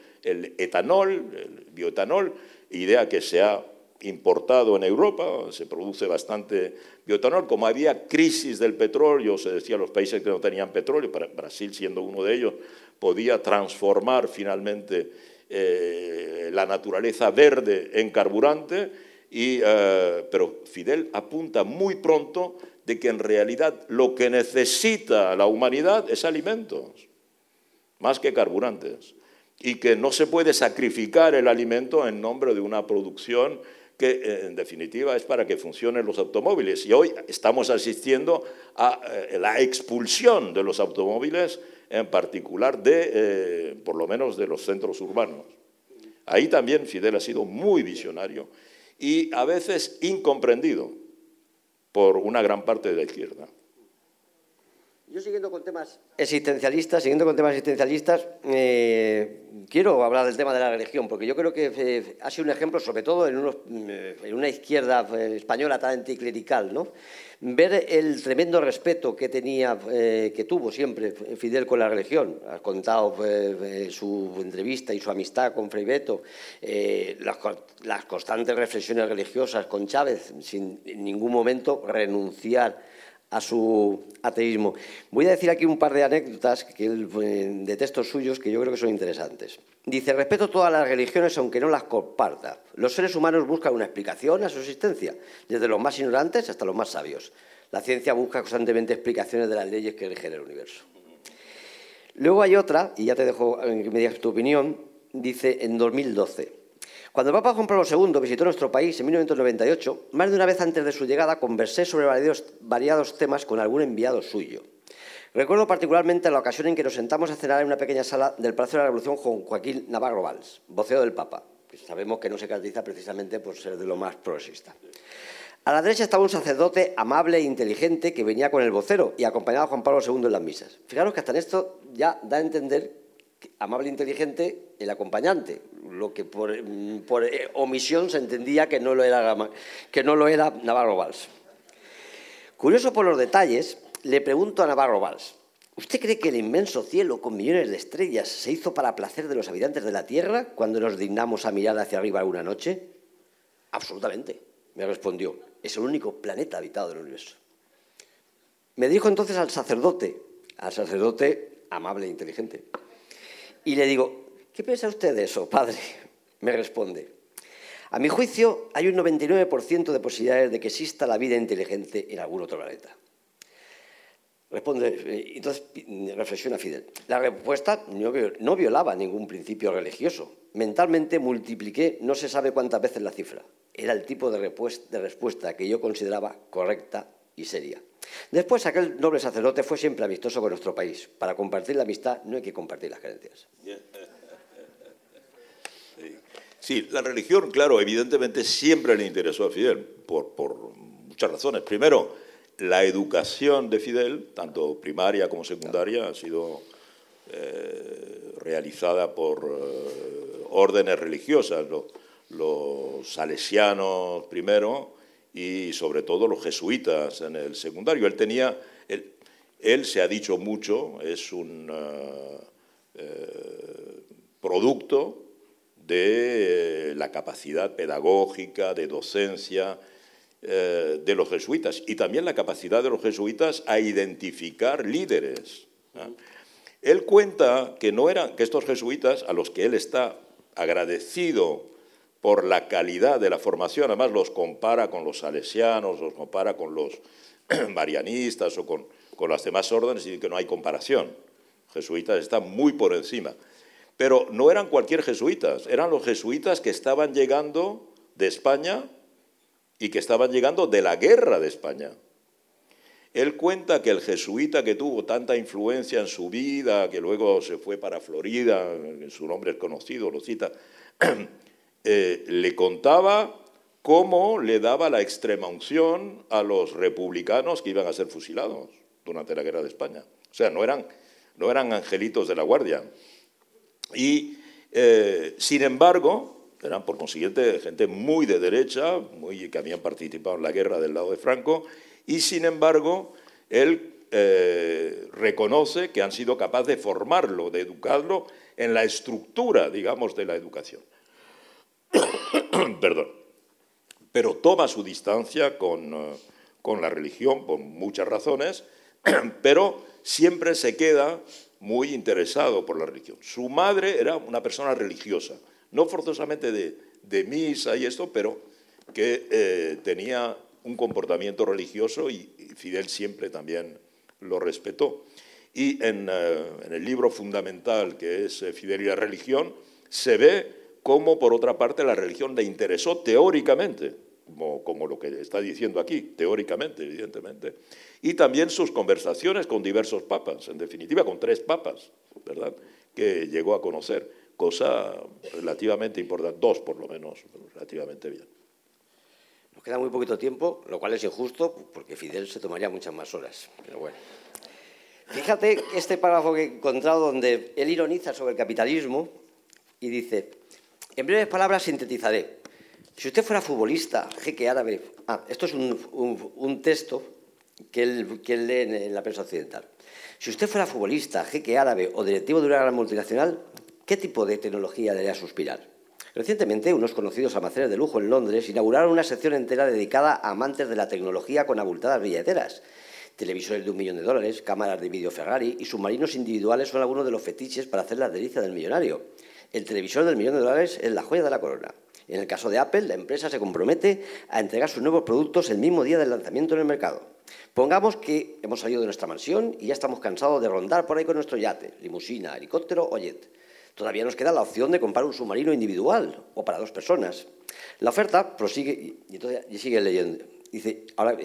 etanol, el bioetanol, idea que se ha importado en Europa, se produce bastante bioetanol. Como había crisis del petróleo, se decía los países que no tenían petróleo, Brasil siendo uno de ellos, podía transformar finalmente eh, la naturaleza verde en carburante, y, eh, pero Fidel apunta muy pronto de que en realidad lo que necesita la humanidad es alimentos, más que carburantes, y que no se puede sacrificar el alimento en nombre de una producción que eh, en definitiva es para que funcionen los automóviles. Y hoy estamos asistiendo a eh, la expulsión de los automóviles, en particular de, eh, por lo menos, de los centros urbanos. Ahí también Fidel ha sido muy visionario y a veces incomprendido por una gran parte de la izquierda. Yo siguiendo con temas existencialistas, siguiendo con temas existencialistas, eh, quiero hablar del tema de la religión, porque yo creo que eh, ha sido un ejemplo, sobre todo en, eh, en una izquierda española tan anticlerical, ¿no? Ver el tremendo respeto que tenía, que tuvo siempre Fidel con la religión. Ha contado su entrevista y su amistad con Frei Beto, las, las constantes reflexiones religiosas con Chávez, sin en ningún momento renunciar a su ateísmo. Voy a decir aquí un par de anécdotas que, de textos suyos que yo creo que son interesantes. Dice, respeto todas las religiones aunque no las comparta. Los seres humanos buscan una explicación a su existencia, desde los más ignorantes hasta los más sabios. La ciencia busca constantemente explicaciones de las leyes que rigen el universo. Luego hay otra, y ya te dejo que me digas tu opinión, dice en 2012. Cuando el Papa Juan Pablo II visitó nuestro país en 1998, más de una vez antes de su llegada conversé sobre variados, temas con algún enviado suyo. Recuerdo particularmente la ocasión en que nos sentamos a cenar en una pequeña sala del Palacio de la Revolución con Joaquín Navarro Valls, voceo del Papa, que sabemos que no se caracteriza precisamente por ser de lo más progresista. A la derecha estaba un sacerdote amable e inteligente que venía con el vocero y acompañaba a Juan Pablo II en las misas. Fijaros que hasta en esto ya da a entender amable e inteligente el acompañante, lo que por, mm, eh, omisión se entendía que no lo era, que no lo era Navarro Valls. Curioso por los detalles, le pregunto a Navarro Valls, ¿usted cree que el inmenso cielo con millones de estrellas se hizo para placer de los habitantes de la Tierra cuando nos dignamos a mirar hacia arriba alguna noche? Absolutamente, me respondió, es el único planeta habitado del universo. Me dijo entonces al sacerdote, al sacerdote amable e inteligente, y le digo, ¿Qué piensa usted de eso, padre? Me responde. A mi juicio, hay un 99% de posibilidades de que exista la vida inteligente en algún otro planeta. Responde, eh, entonces reflexiona Fidel. La respuesta no violaba ningún principio religioso. Mentalmente multipliqué no se sabe cuántas veces la cifra. Era el tipo de respuesta que yo consideraba correcta y seria. Después, aquel noble sacerdote fue siempre amistoso con nuestro país. Para compartir la amistad no hay que compartir las creencias. Sí, la religión, claro, evidentemente siempre le interesó a Fidel, por, muchas razones. Primero, la educación de Fidel, tanto primaria como secundaria, ha sido eh, realizada por eh, órdenes religiosas, los, salesianos primero y sobre todo los jesuitas en el secundario. Él tenía, él, se ha dicho mucho, es un eh, producto de la capacidad pedagógica, de docencia, eh, de los jesuitas y también la capacidad de los jesuitas a identificar líderes. Él cuenta que, no eran, que estos jesuitas, a los que él está agradecido por la calidad de la formación, además los compara con los salesianos, los compara con los marianistas o con, con las demás órdenes y que no hay comparación. Jesuitas están muy por encima. Pero no eran cualquier jesuitas, eran los jesuitas que estaban llegando de España y que estaban llegando de la guerra de España. Él cuenta que el jesuita que tuvo tanta influencia en su vida, que luego se fue para Florida, su nombre es conocido, lo cita, eh, le contaba cómo le daba la extrema unción a los republicanos que iban a ser fusilados durante la guerra de España. O sea, no eran, no eran angelitos de la guardia. Y, eh, sin embargo, eran por consiguiente gente muy de derecha, muy, que habían participado en la guerra del lado de Franco, y sin embargo él eh, reconoce que han sido capaces de formarlo, de educarlo en la estructura, digamos, de la educación. Perdón. Pero toma su distancia con, eh, con la religión por muchas razones, pero siempre se queda muy interesado por la religión. Su madre era una persona religiosa, no forzosamente de, misa y esto, pero que eh, tenía un comportamiento religioso y, Fidel siempre también lo respetó. Y en, eh, el libro fundamental que es Fidel y la religión, se ve cómo, por otra parte, la religión le interesó teóricamente, como, como, lo que está diciendo aquí, teóricamente, evidentemente, y también sus conversaciones con diversos papas, en definitiva con tres papas, ¿verdad?, que llegó a conocer cosa relativamente importante, dos por lo menos, relativamente bien. Nos queda muy poquito tiempo, lo cual es injusto, porque Fidel se tomaría muchas más horas, pero bueno. Fíjate este párrafo que he encontrado donde él ironiza sobre el capitalismo y dice, en breves palabras sintetizaré, si usted fuera futbolista, jeque árabe, ah, esto es un, texto que él, lee en la prensa occidental. Si usted fuera futbolista, jeque árabe o directivo de una gran multinacional, ¿Qué tipo de tecnología le haría suspirar? Recientemente, unos conocidos almacenes de lujo en Londres inauguraron una sección entera dedicada a amantes de la tecnología con abultadas billeteras. Televisores de un millón de dólares, cámaras de vídeo Ferrari y submarinos individuales son algunos de los fetiches para hacer las delicias del millonario. El televisor del millón de dólares es la joya de la corona. En el caso de Apple, la empresa se compromete a entregar sus nuevos productos el mismo día del lanzamiento en el mercado. Pongamos que hemos salido de nuestra mansión y ya estamos cansados de rondar por ahí con nuestro yate, limusina, helicóptero o jet. Todavía nos queda la opción de comprar un submarino individual o para dos personas. La oferta prosigue, y entonces sigue leyendo. Dice, ahora,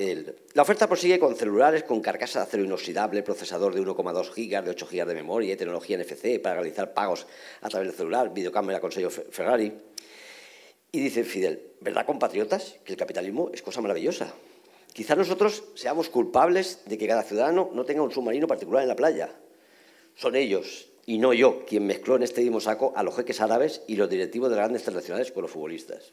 la oferta prosigue con celulares con carcasa de acero inoxidable, procesador de 1,2 gigas, de 8 gigas de memoria tecnología NFC para realizar pagos a través del celular, videocámara con sello Ferrari. Y dice Fidel, ¿verdad, compatriotas, que el capitalismo es cosa maravillosa? Quizá nosotros seamos culpables de que cada ciudadano no tenga un submarino particular en la playa. Son ellos, y no yo quien mezcló en este mismo saco a los jeques árabes y los directivos de grandes internacionales con los futbolistas.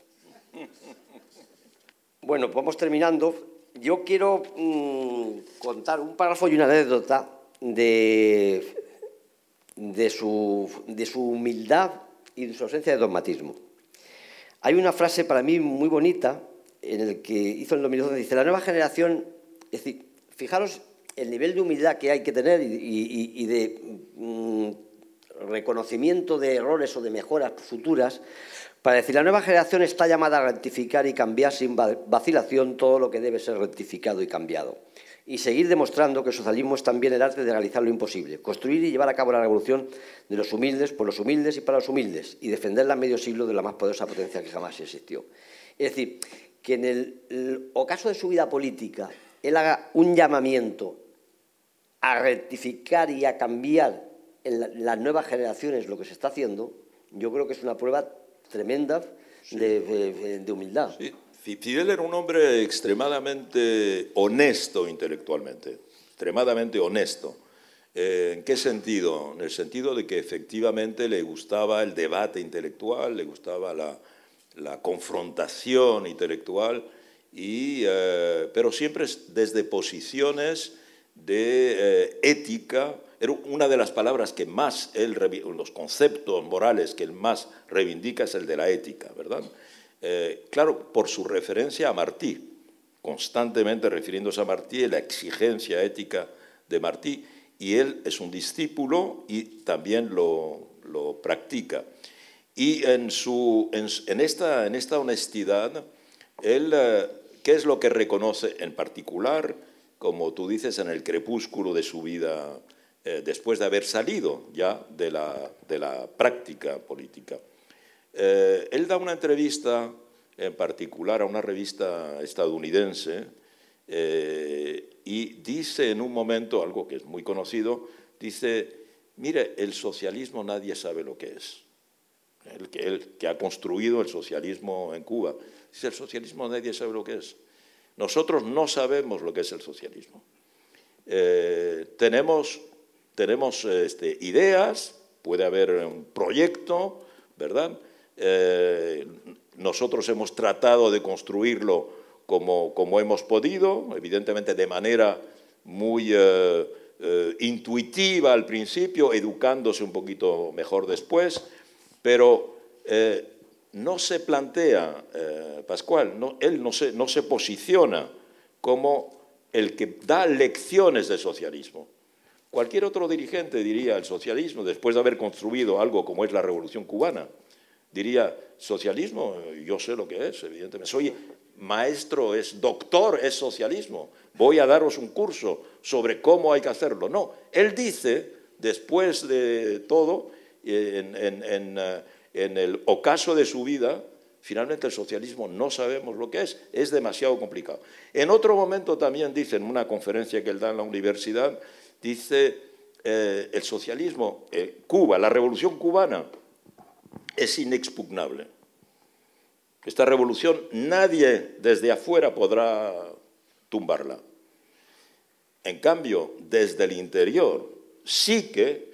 Bueno, vamos terminando. Yo quiero mm, contar un párrafo y una anécdota de, de, su, de su humildad y de su ausencia de dogmatismo. Hay una frase para mí muy bonita en el que hizo en 2012, dice, la nueva generación, es decir, fijaros el nivel de humildad que hay que tener y, de mm, reconocimiento de errores o de mejoras futuras, para decir, la nueva generación está llamada a rectificar y cambiar sin vacilación todo lo que debe ser rectificado y cambiado. Y seguir demostrando que el socialismo es también el arte de realizar lo imposible, construir y llevar a cabo la revolución de los humildes por los humildes y para los humildes, y defenderla medio siglo de la más poderosa potencia que jamás existió. Es decir, que en el, ocaso de su vida política él haga un llamamiento a rectificar y a cambiar en, las nuevas generaciones lo que se está haciendo, yo creo que es una prueba tremenda de, humildad. Fidel era un hombre extremadamente honesto intelectualmente, extremadamente honesto. Eh, ¿En qué sentido? En el sentido de que efectivamente le gustaba el debate intelectual, le gustaba la, la confrontación intelectual, y, eh, pero siempre desde posiciones de eh, ética. Era una de las palabras que más él, los conceptos morales que él más reivindica es el de la ética, ¿verdad? Eh, claro, por su referencia a Martí, constantemente refiriéndose a Martí, la exigencia ética de Martí, y él es un discípulo y también lo, lo practica. Y en, su, en, esta, en esta honestidad, él, eh, ¿qué es lo que reconoce en particular, como tú dices, en el crepúsculo de su vida, eh, después de haber salido ya de la, práctica política? Eh, él da una entrevista en particular a una revista estadounidense y dice en un momento, algo que es muy conocido, dice, mire, el socialismo nadie sabe lo que es el que, ha construido el socialismo en Cuba. Dice, el socialismo nadie sabe lo que es. Nosotros no sabemos lo que es el socialismo. Eh, tenemos tenemos este, ideas, puede haber un proyecto, ¿verdad? Eh, nosotros hemos tratado de construirlo como, como, hemos podido, evidentemente de manera muy eh, intuitiva al principio, educándose un poquito mejor después, pero eh, no se plantea, eh, Pascual, él no se, no se posiciona como el que da lecciones de socialismo. Cualquier otro dirigente diría el socialismo, después de haber construido algo como es la Revolución Cubana, diría, socialismo, yo sé lo que es, evidentemente. Soy maestro, es doctor, es socialismo. Voy a daros un curso sobre cómo hay que hacerlo. No, él dice, después de todo, eh, en, el ocaso de su vida, finalmente el socialismo no sabemos lo que es, es demasiado complicado. En otro momento también dice, en una conferencia que él da en la universidad, dice, eh, el socialismo, eh, Cuba, la revolución cubana, es inexpugnable. Esta revolución nadie desde afuera podrá tumbarla. En cambio, desde el interior sí que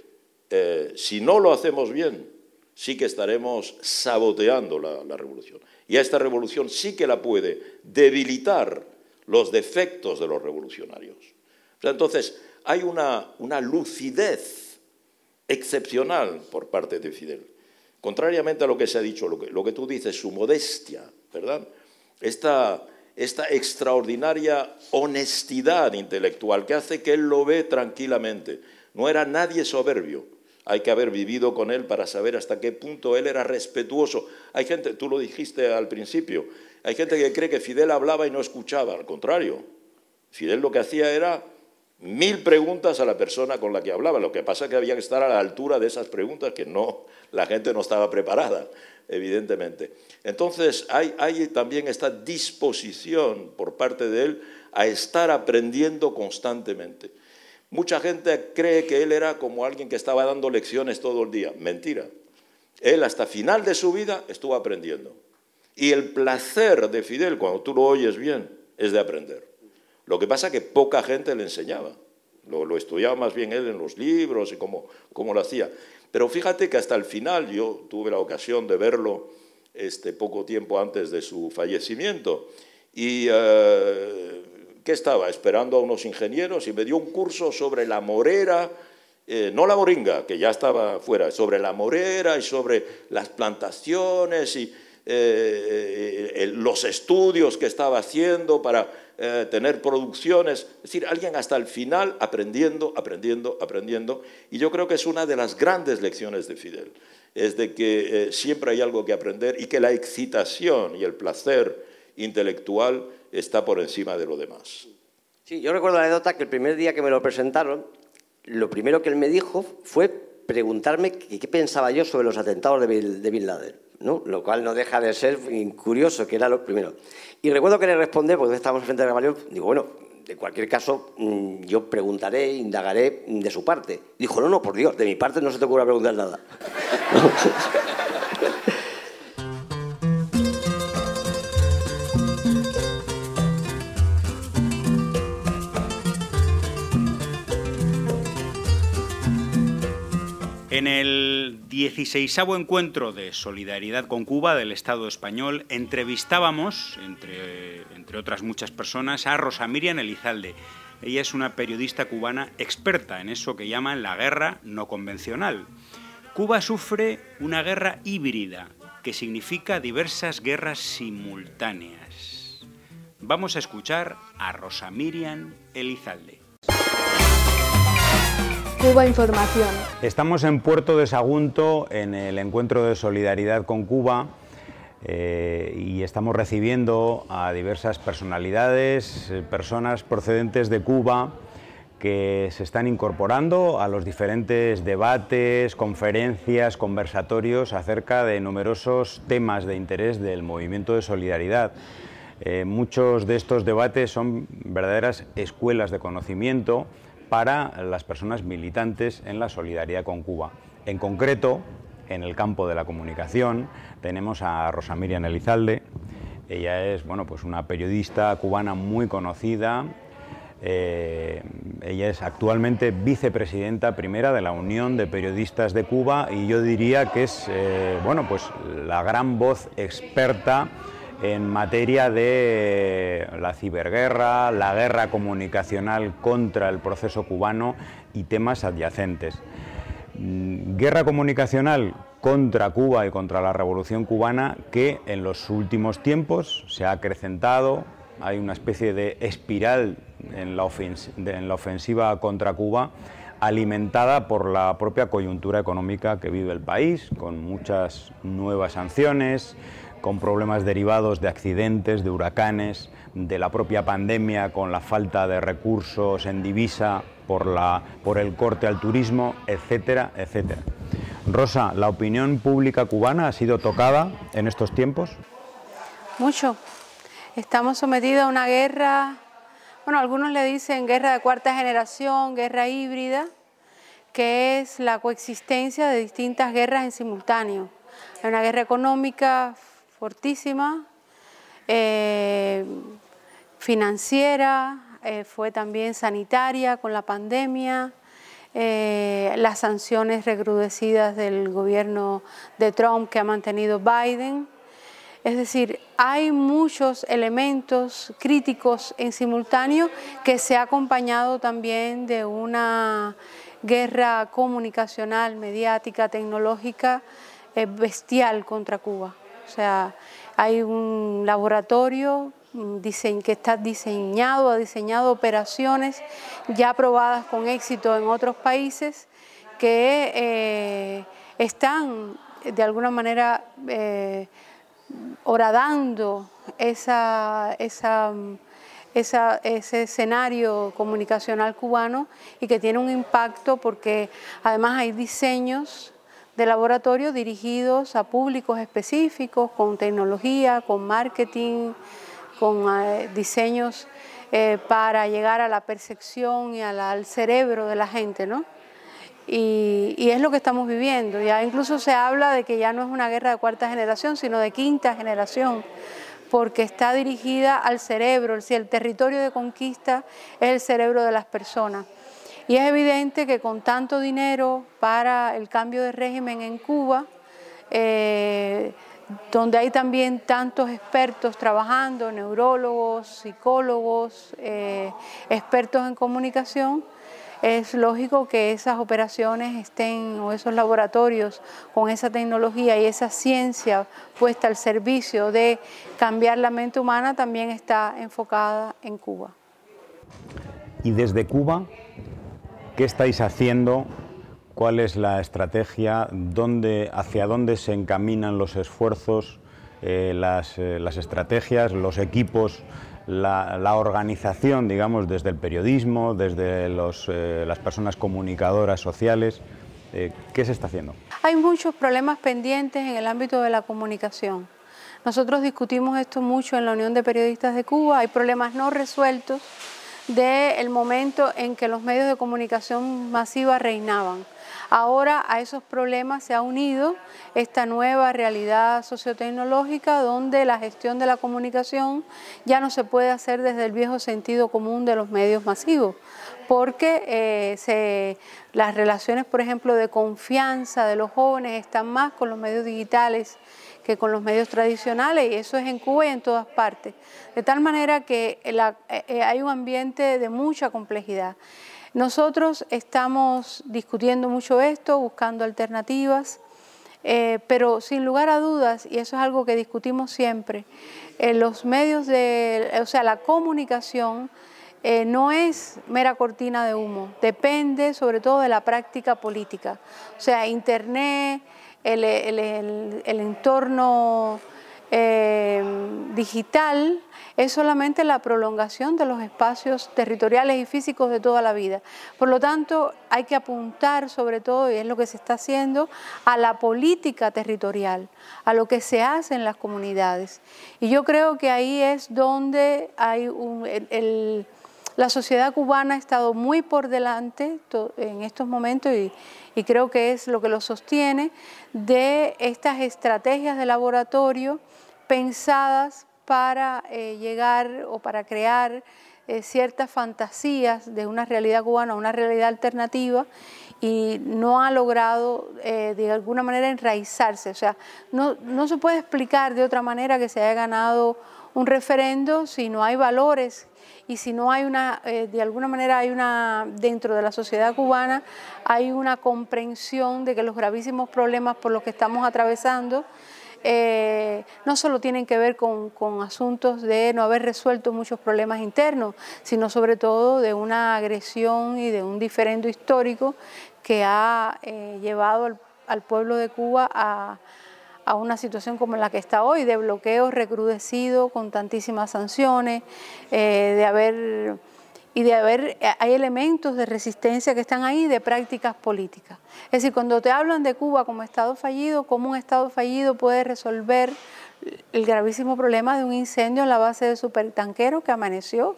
eh, si no lo hacemos bien, sí que estaremos saboteando la, revolución. Y a esta revolución sí que la puede debilitar los defectos de los revolucionarios. entonces, hay una, lucidez excepcional por parte de Fidel. Contrariamente a lo que se ha dicho, lo que, lo que tú dices, su modestia, ¿verdad? Esta, esta extraordinaria honestidad intelectual que hace que él lo ve tranquilamente. No era nadie soberbio, hay que haber vivido con él para saber hasta qué punto él era respetuoso. Hay gente, tú lo dijiste al principio, hay gente que cree que Fidel hablaba y no escuchaba, al contrario. Fidel lo que hacía era mil preguntas a la persona con la que hablaba. Lo que pasa es que había que estar a la altura de esas preguntas que no, la gente no estaba preparada, evidentemente. Entonces hay, también esta disposición por parte de él a estar aprendiendo constantemente. Mucha gente cree que él era como alguien que estaba dando lecciones todo el día. Mentira. Él hasta final de su vida estuvo aprendiendo. Y el placer de Fidel, cuando tú lo oyes bien, es de aprender. Lo que pasa es que poca gente le enseñaba. Lo, estudiaba más bien él en los libros y cómo, lo hacía. Pero fíjate que hasta el final, yo tuve la ocasión de verlo este, poco tiempo antes de su fallecimiento, y eh, ¿Qué estaba? Esperando a unos ingenieros y me dio un curso sobre la morera, eh, no la moringa, que ya estaba fuera, sobre la morera y sobre las plantaciones y eh, eh, los estudios que estaba haciendo para eh, tener producciones, es decir, alguien hasta el final aprendiendo, aprendiendo, aprendiendo. Y yo creo que es una de las grandes lecciones de Fidel, es de que eh, siempre hay algo que aprender y que la excitación y el placer intelectual está por encima de lo demás. Sí, yo recuerdo la anécdota que el primer día que me lo presentaron, lo primero que él me dijo fue preguntarme qué pensaba yo sobre los atentados de Bin, Laden, ¿no? lo cual no deja de ser curioso, que era lo primero. Y recuerdo que le respondí, porque estábamos frente a Gamaliel, digo, bueno, de cualquier caso, mm, yo preguntaré, indagaré de su parte. Dijo, no, no, por Dios, de mi parte no se te ocurra preguntar nada. En el 16 encuentro de Solidaridad con Cuba del Estado español entrevistábamos, entre, otras muchas personas, a Rosa Miriam Elizalde. Ella es una periodista cubana experta en eso que llaman la guerra no convencional. Cuba sufre una guerra híbrida, que significa diversas guerras simultáneas. Vamos a escuchar a Rosa Miriam Elizalde. Cuba Información. Estamos en Puerto de Sagunto en el encuentro de solidaridad con Cuba eh, y estamos recibiendo a diversas personalidades, eh, personas procedentes de Cuba que se están incorporando a los diferentes debates, conferencias, conversatorios acerca de numerosos temas de interés del movimiento de solidaridad. Eh, muchos de estos debates son verdaderas escuelas de conocimiento para las personas militantes en la solidaridad con Cuba. En concreto, en el campo de la comunicación, tenemos a Rosa Miriam Elizalde. Ella es bueno, pues una periodista cubana muy conocida. Eh, ella es actualmente vicepresidenta primera de la Unión de Periodistas de Cuba y yo diría que es eh, bueno, pues la gran voz experta en materia de la ciberguerra, la guerra comunicacional contra el proceso cubano y temas adyacentes. Mm, guerra comunicacional contra Cuba y contra la revolución cubana que en los últimos tiempos se ha acrecentado, hay una especie de espiral en la ofensiva contra Cuba alimentada por la propia coyuntura económica que vive el país, con muchas nuevas sanciones, con problemas derivados de accidentes, de huracanes, de la propia pandemia, con la falta de recursos en divisa por, la, por el corte al turismo, etcétera, etcétera. Rosa, ¿la opinión pública cubana ha sido tocada en estos tiempos? Mucho. Estamos sometidos a una guerra, bueno, algunos le dicen guerra de cuarta generación, guerra híbrida, que es la coexistencia de distintas guerras en simultáneo. Hay una guerra económica fortísima, eh, financiera, eh, fue también sanitaria con la pandemia, eh, las sanciones recrudecidas del gobierno de Trump que ha mantenido Biden. Es decir, hay muchos elementos críticos en simultáneo que se ha acompañado también de una guerra comunicacional, mediática, tecnológica bestial contra Cuba. O sea, hay un laboratorio que está diseñado, ha diseñado operaciones ya probadas con éxito en otros países que eh, están de alguna manera eh, horadando esa, ese escenario comunicacional cubano y que tiene un impacto porque además hay diseños de laboratorio dirigidos a públicos específicos, con tecnología, con marketing, con eh, diseños eh, para llegar a la percepción y al cerebro de la gente, ¿no? Y, y, es lo que estamos viviendo. Ya incluso se habla de que ya no es una guerra de cuarta generación, sino de quinta generación, porque está dirigida al cerebro, si el territorio de conquista es el cerebro de las personas. Y es evidente que con tanto dinero para el cambio de régimen en Cuba, eh, donde hay también tantos expertos trabajando, neurólogos, psicólogos, eh, expertos en comunicación, es lógico que esas operaciones estén o esos laboratorios con esa tecnología y esa ciencia puesta al servicio de cambiar la mente humana también está enfocada en Cuba. Y desde Cuba, ¿qué estáis haciendo? ¿Cuál es la estrategia? ¿Dónde, ¿Hacia dónde se encaminan los esfuerzos, eh, eh, las estrategias, los equipos la, organización, digamos, desde el periodismo, desde eh, las personas comunicadoras sociales. Eh, ¿Qué se está haciendo? Hay muchos problemas pendientes en el ámbito de la comunicación. Nosotros discutimos esto mucho en la Unión de Periodistas de Cuba. Hay problemas no resueltos del momento en que los medios de comunicación masiva reinaban. Ahora a esos problemas se ha unido esta nueva realidad sociotecnológica donde la gestión de la comunicación ya no se puede hacer desde el viejo sentido común de los medios masivos, porque eh, las relaciones, por ejemplo, de confianza de los jóvenes están más con los medios digitales que con los medios tradicionales y eso es en Cuba y en todas partes. De tal manera que eh, eh, hay un ambiente de mucha complejidad. Nosotros estamos discutiendo mucho esto, buscando alternativas, eh, pero sin lugar a dudas, y eso es algo que discutimos siempre, eh, los medios de, o sea, la comunicación eh, no es mera cortina de humo, depende sobre todo de la práctica política. O sea, Internet, el, el entorno digital, es solamente la prolongación de los espacios territoriales y físicos de toda la vida. Por lo tanto, hay que apuntar sobre todo, y es lo que se está haciendo, a la política territorial, a lo que se hace en las comunidades. Y yo creo que ahí es donde hay la sociedad cubana ha estado muy por delante en estos momentos y, creo que es lo que lo sostiene de estas estrategias de laboratorio pensadas para eh, llegar o para crear eh, ciertas fantasías de una realidad cubana, una realidad alternativa, y no ha logrado eh, de alguna manera enraizarse. O sea, no, se puede explicar de otra manera que se haya ganado un referendo si no hay valores y si no hay una, de alguna manera hay una, dentro de la sociedad cubana, hay una comprensión de que los gravísimos problemas por los que estamos atravesando eh, no solo tienen que ver con, asuntos de no haber resuelto muchos problemas internos, sino sobre todo de una agresión y de un diferendo histórico que ha eh, llevado al, pueblo de Cuba a, una situación como la que está hoy, de bloqueo recrudecido con tantísimas sanciones, eh, de haber y de haber, eh, hay elementos de resistencia que están ahí de prácticas políticas. Es decir, cuando te hablan de Cuba como Estado fallido, ¿cómo un Estado fallido puede resolver el gravísimo problema de un incendio en la base de supertanquero que amaneció,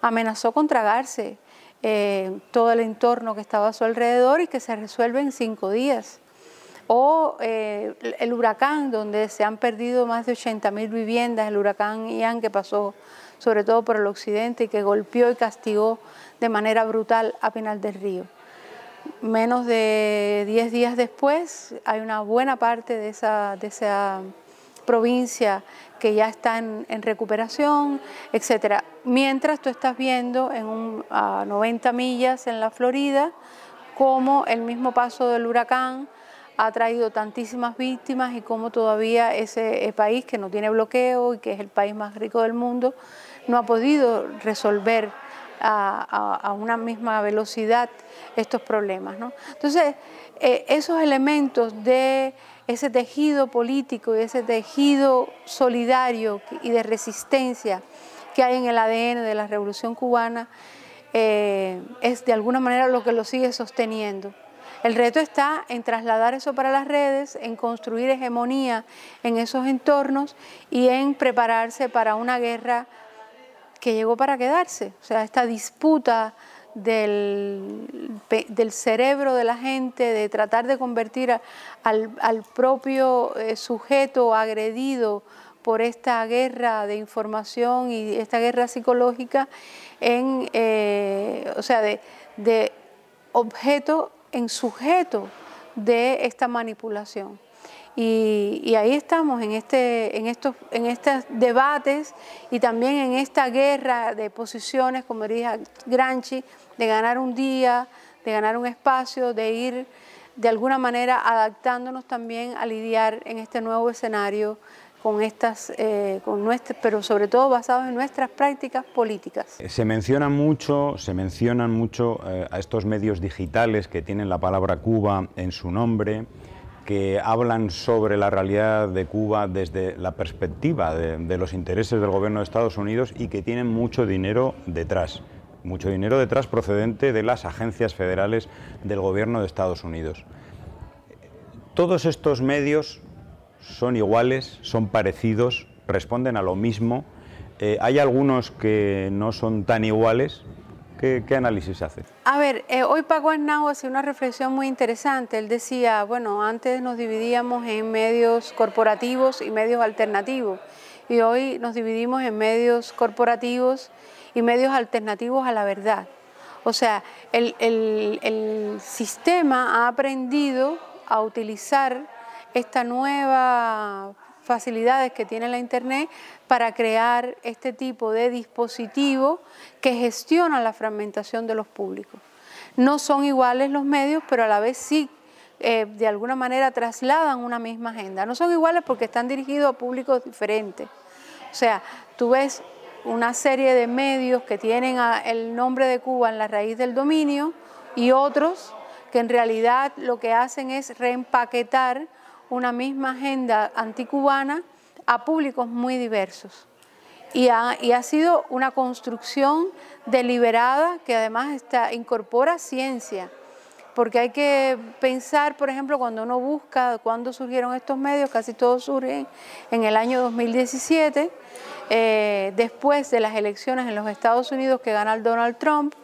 amenazó con tragarse eh, todo el entorno que estaba a su alrededor y que se resuelve en cinco días? O eh, el huracán, donde se han perdido más de 80 mil viviendas, el huracán Ian que pasó sobre todo por el occidente, y que golpeó y castigó de manera brutal a Pinal del Río. Menos de 10 días después hay una buena parte de esa, provincia que ya está en, recuperación, etcétera. Mientras tú estás viendo en un, a 90 millas en la Florida cómo el mismo paso del huracán ha traído tantísimas víctimas y cómo todavía ese país que no tiene bloqueo y que es el país más rico del mundo no ha podido resolver a, una misma velocidad estos problemas. Entonces, eh, esos elementos de ese tejido político y ese tejido solidario y de resistencia que hay en el ADN de la Revolución Cubana eh, es de alguna manera lo que lo sigue sosteniendo. El reto está en trasladar eso para las redes, en construir hegemonía en esos entornos y en prepararse para una guerra que llegó para quedarse. O sea, esta disputa del, del cerebro de la gente, de tratar de convertir al, propio eh, sujeto agredido por esta guerra de información y esta guerra psicológica en, eh, o sea, de, de objeto en sujeto de esta manipulación. Y, ahí estamos en, este, en, estos, en estos debates y también en esta guerra de posiciones, como diría Granchi, de ganar un día, de ganar un espacio, de ir de alguna manera adaptándonos también a lidiar en este nuevo escenario con estas, eh, con nuestras, pero sobre todo basados en nuestras prácticas políticas. Se menciona mucho, se mencionan mucho eh, a estos medios digitales que tienen la palabra Cuba en su nombre, que hablan sobre la realidad de Cuba desde la perspectiva de los intereses del gobierno de Estados Unidos y que tienen mucho dinero detrás mucho dinero detrás procedente de las agencias federales del gobierno de Estados Unidos. Todos estos medios son iguales, son parecidos, responden a lo mismo. Eh, hay algunos que no son tan iguales. ¿Qué, análisis hace? A ver, eh, hoy Paco Arnau hacía una reflexión muy interesante. Él decía, bueno, antes nos dividíamos en medios corporativos y medios alternativos. Y hoy nos dividimos en medios corporativos y medios alternativos a la verdad. O sea, el, el sistema ha aprendido a utilizar esta nueva facilidades que tiene la Internet para crear este tipo de dispositivo que gestiona la fragmentación de los públicos. No son iguales los medios, pero a la vez sí eh, de alguna manera trasladan una misma agenda. No son iguales porque están dirigidos a públicos diferentes. O sea, tú ves una serie de medios que tienen el nombre de Cuba en la raíz del dominio y otros que en realidad lo que hacen es reempaquetar una misma agenda anticubana a públicos muy diversos. Y ha, y ha, sido una construcción deliberada que además está, incorpora ciencia, porque hay que pensar, por ejemplo, cuando uno busca cuándo surgieron estos medios, casi todos surgen en el año 2017, eh, después de las elecciones en los Estados Unidos que gana el Donald Trump,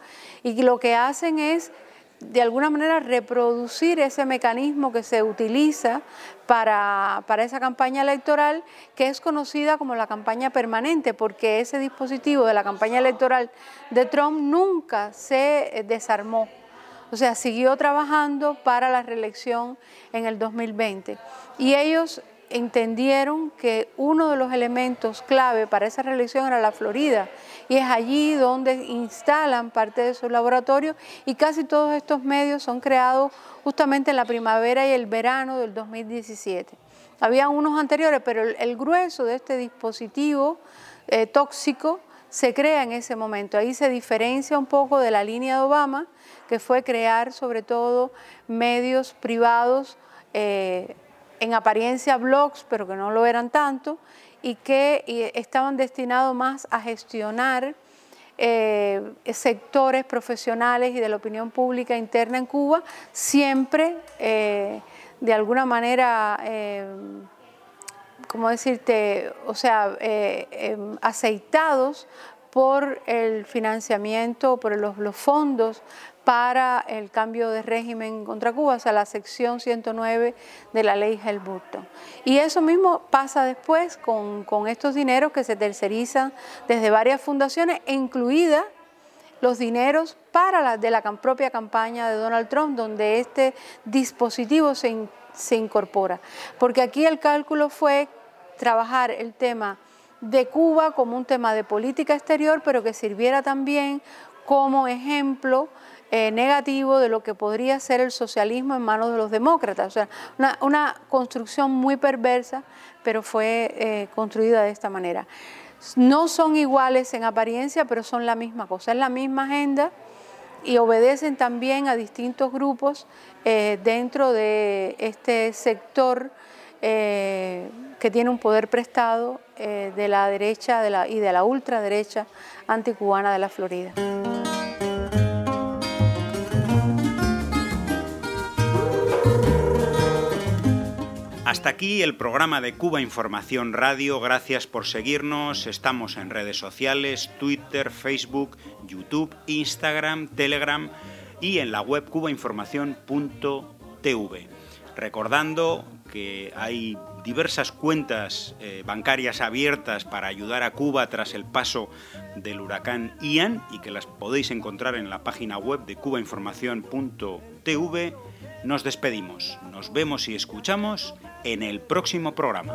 y lo que hacen es de alguna manera reproducir ese mecanismo que se utiliza para, esa campaña electoral, que es conocida como la campaña permanente, porque ese dispositivo de la campaña electoral de Trump nunca se desarmó. O sea, siguió trabajando para la reelección en el 2020. Y ellos entendieron que uno de los elementos clave para esa reelección era la Florida y es allí donde instalan parte de su laboratorio y casi todos estos medios son creados justamente en la primavera y el verano del 2017. Había unos anteriores, pero el, grueso de este dispositivo eh, tóxico se crea en ese momento. Ahí se diferencia un poco de la línea de Obama, que fue crear sobre todo medios privados eh, en apariencia blogs, pero que no lo eran tanto, y que estaban destinados más a gestionar eh, sectores profesionales y de la opinión pública interna en Cuba, siempre eh, de alguna manera, eh, ¿cómo decirte? O sea, aceitados por el financiamiento, por los fondos para el cambio de régimen contra Cuba, o sea, la sección 109 de la ley Helmutton. Y eso mismo pasa después con, estos dineros que se tercerizan desde varias fundaciones, incluida los dineros para la, de la propia campaña de Donald Trump, donde este dispositivo se, se incorpora. Porque aquí el cálculo fue trabajar el tema de Cuba como un tema de política exterior, pero que sirviera también como ejemplo eh, negativo de lo que podría ser el socialismo en manos de los demócratas. O sea, una, construcción muy perversa, pero fue eh, construida de esta manera. No son iguales en apariencia, pero son la misma cosa, es la misma agenda y obedecen también a distintos grupos eh, dentro de este sector que tiene un poder prestado de la derecha y de la ultraderecha anticubana de la Florida. Hasta aquí el programa de Cuba Información Radio. Gracias por seguirnos. Estamos en redes sociales, Twitter, Facebook, YouTube, Instagram, Telegram y en la web cubainformación.tv. Recordando que hay diversas cuentas eh, bancarias abiertas para ayudar a Cuba tras el paso del huracán Ian y que las podéis encontrar en la página web de cubainformación.tv. Nos despedimos. Nos vemos y escuchamos en el próximo programa.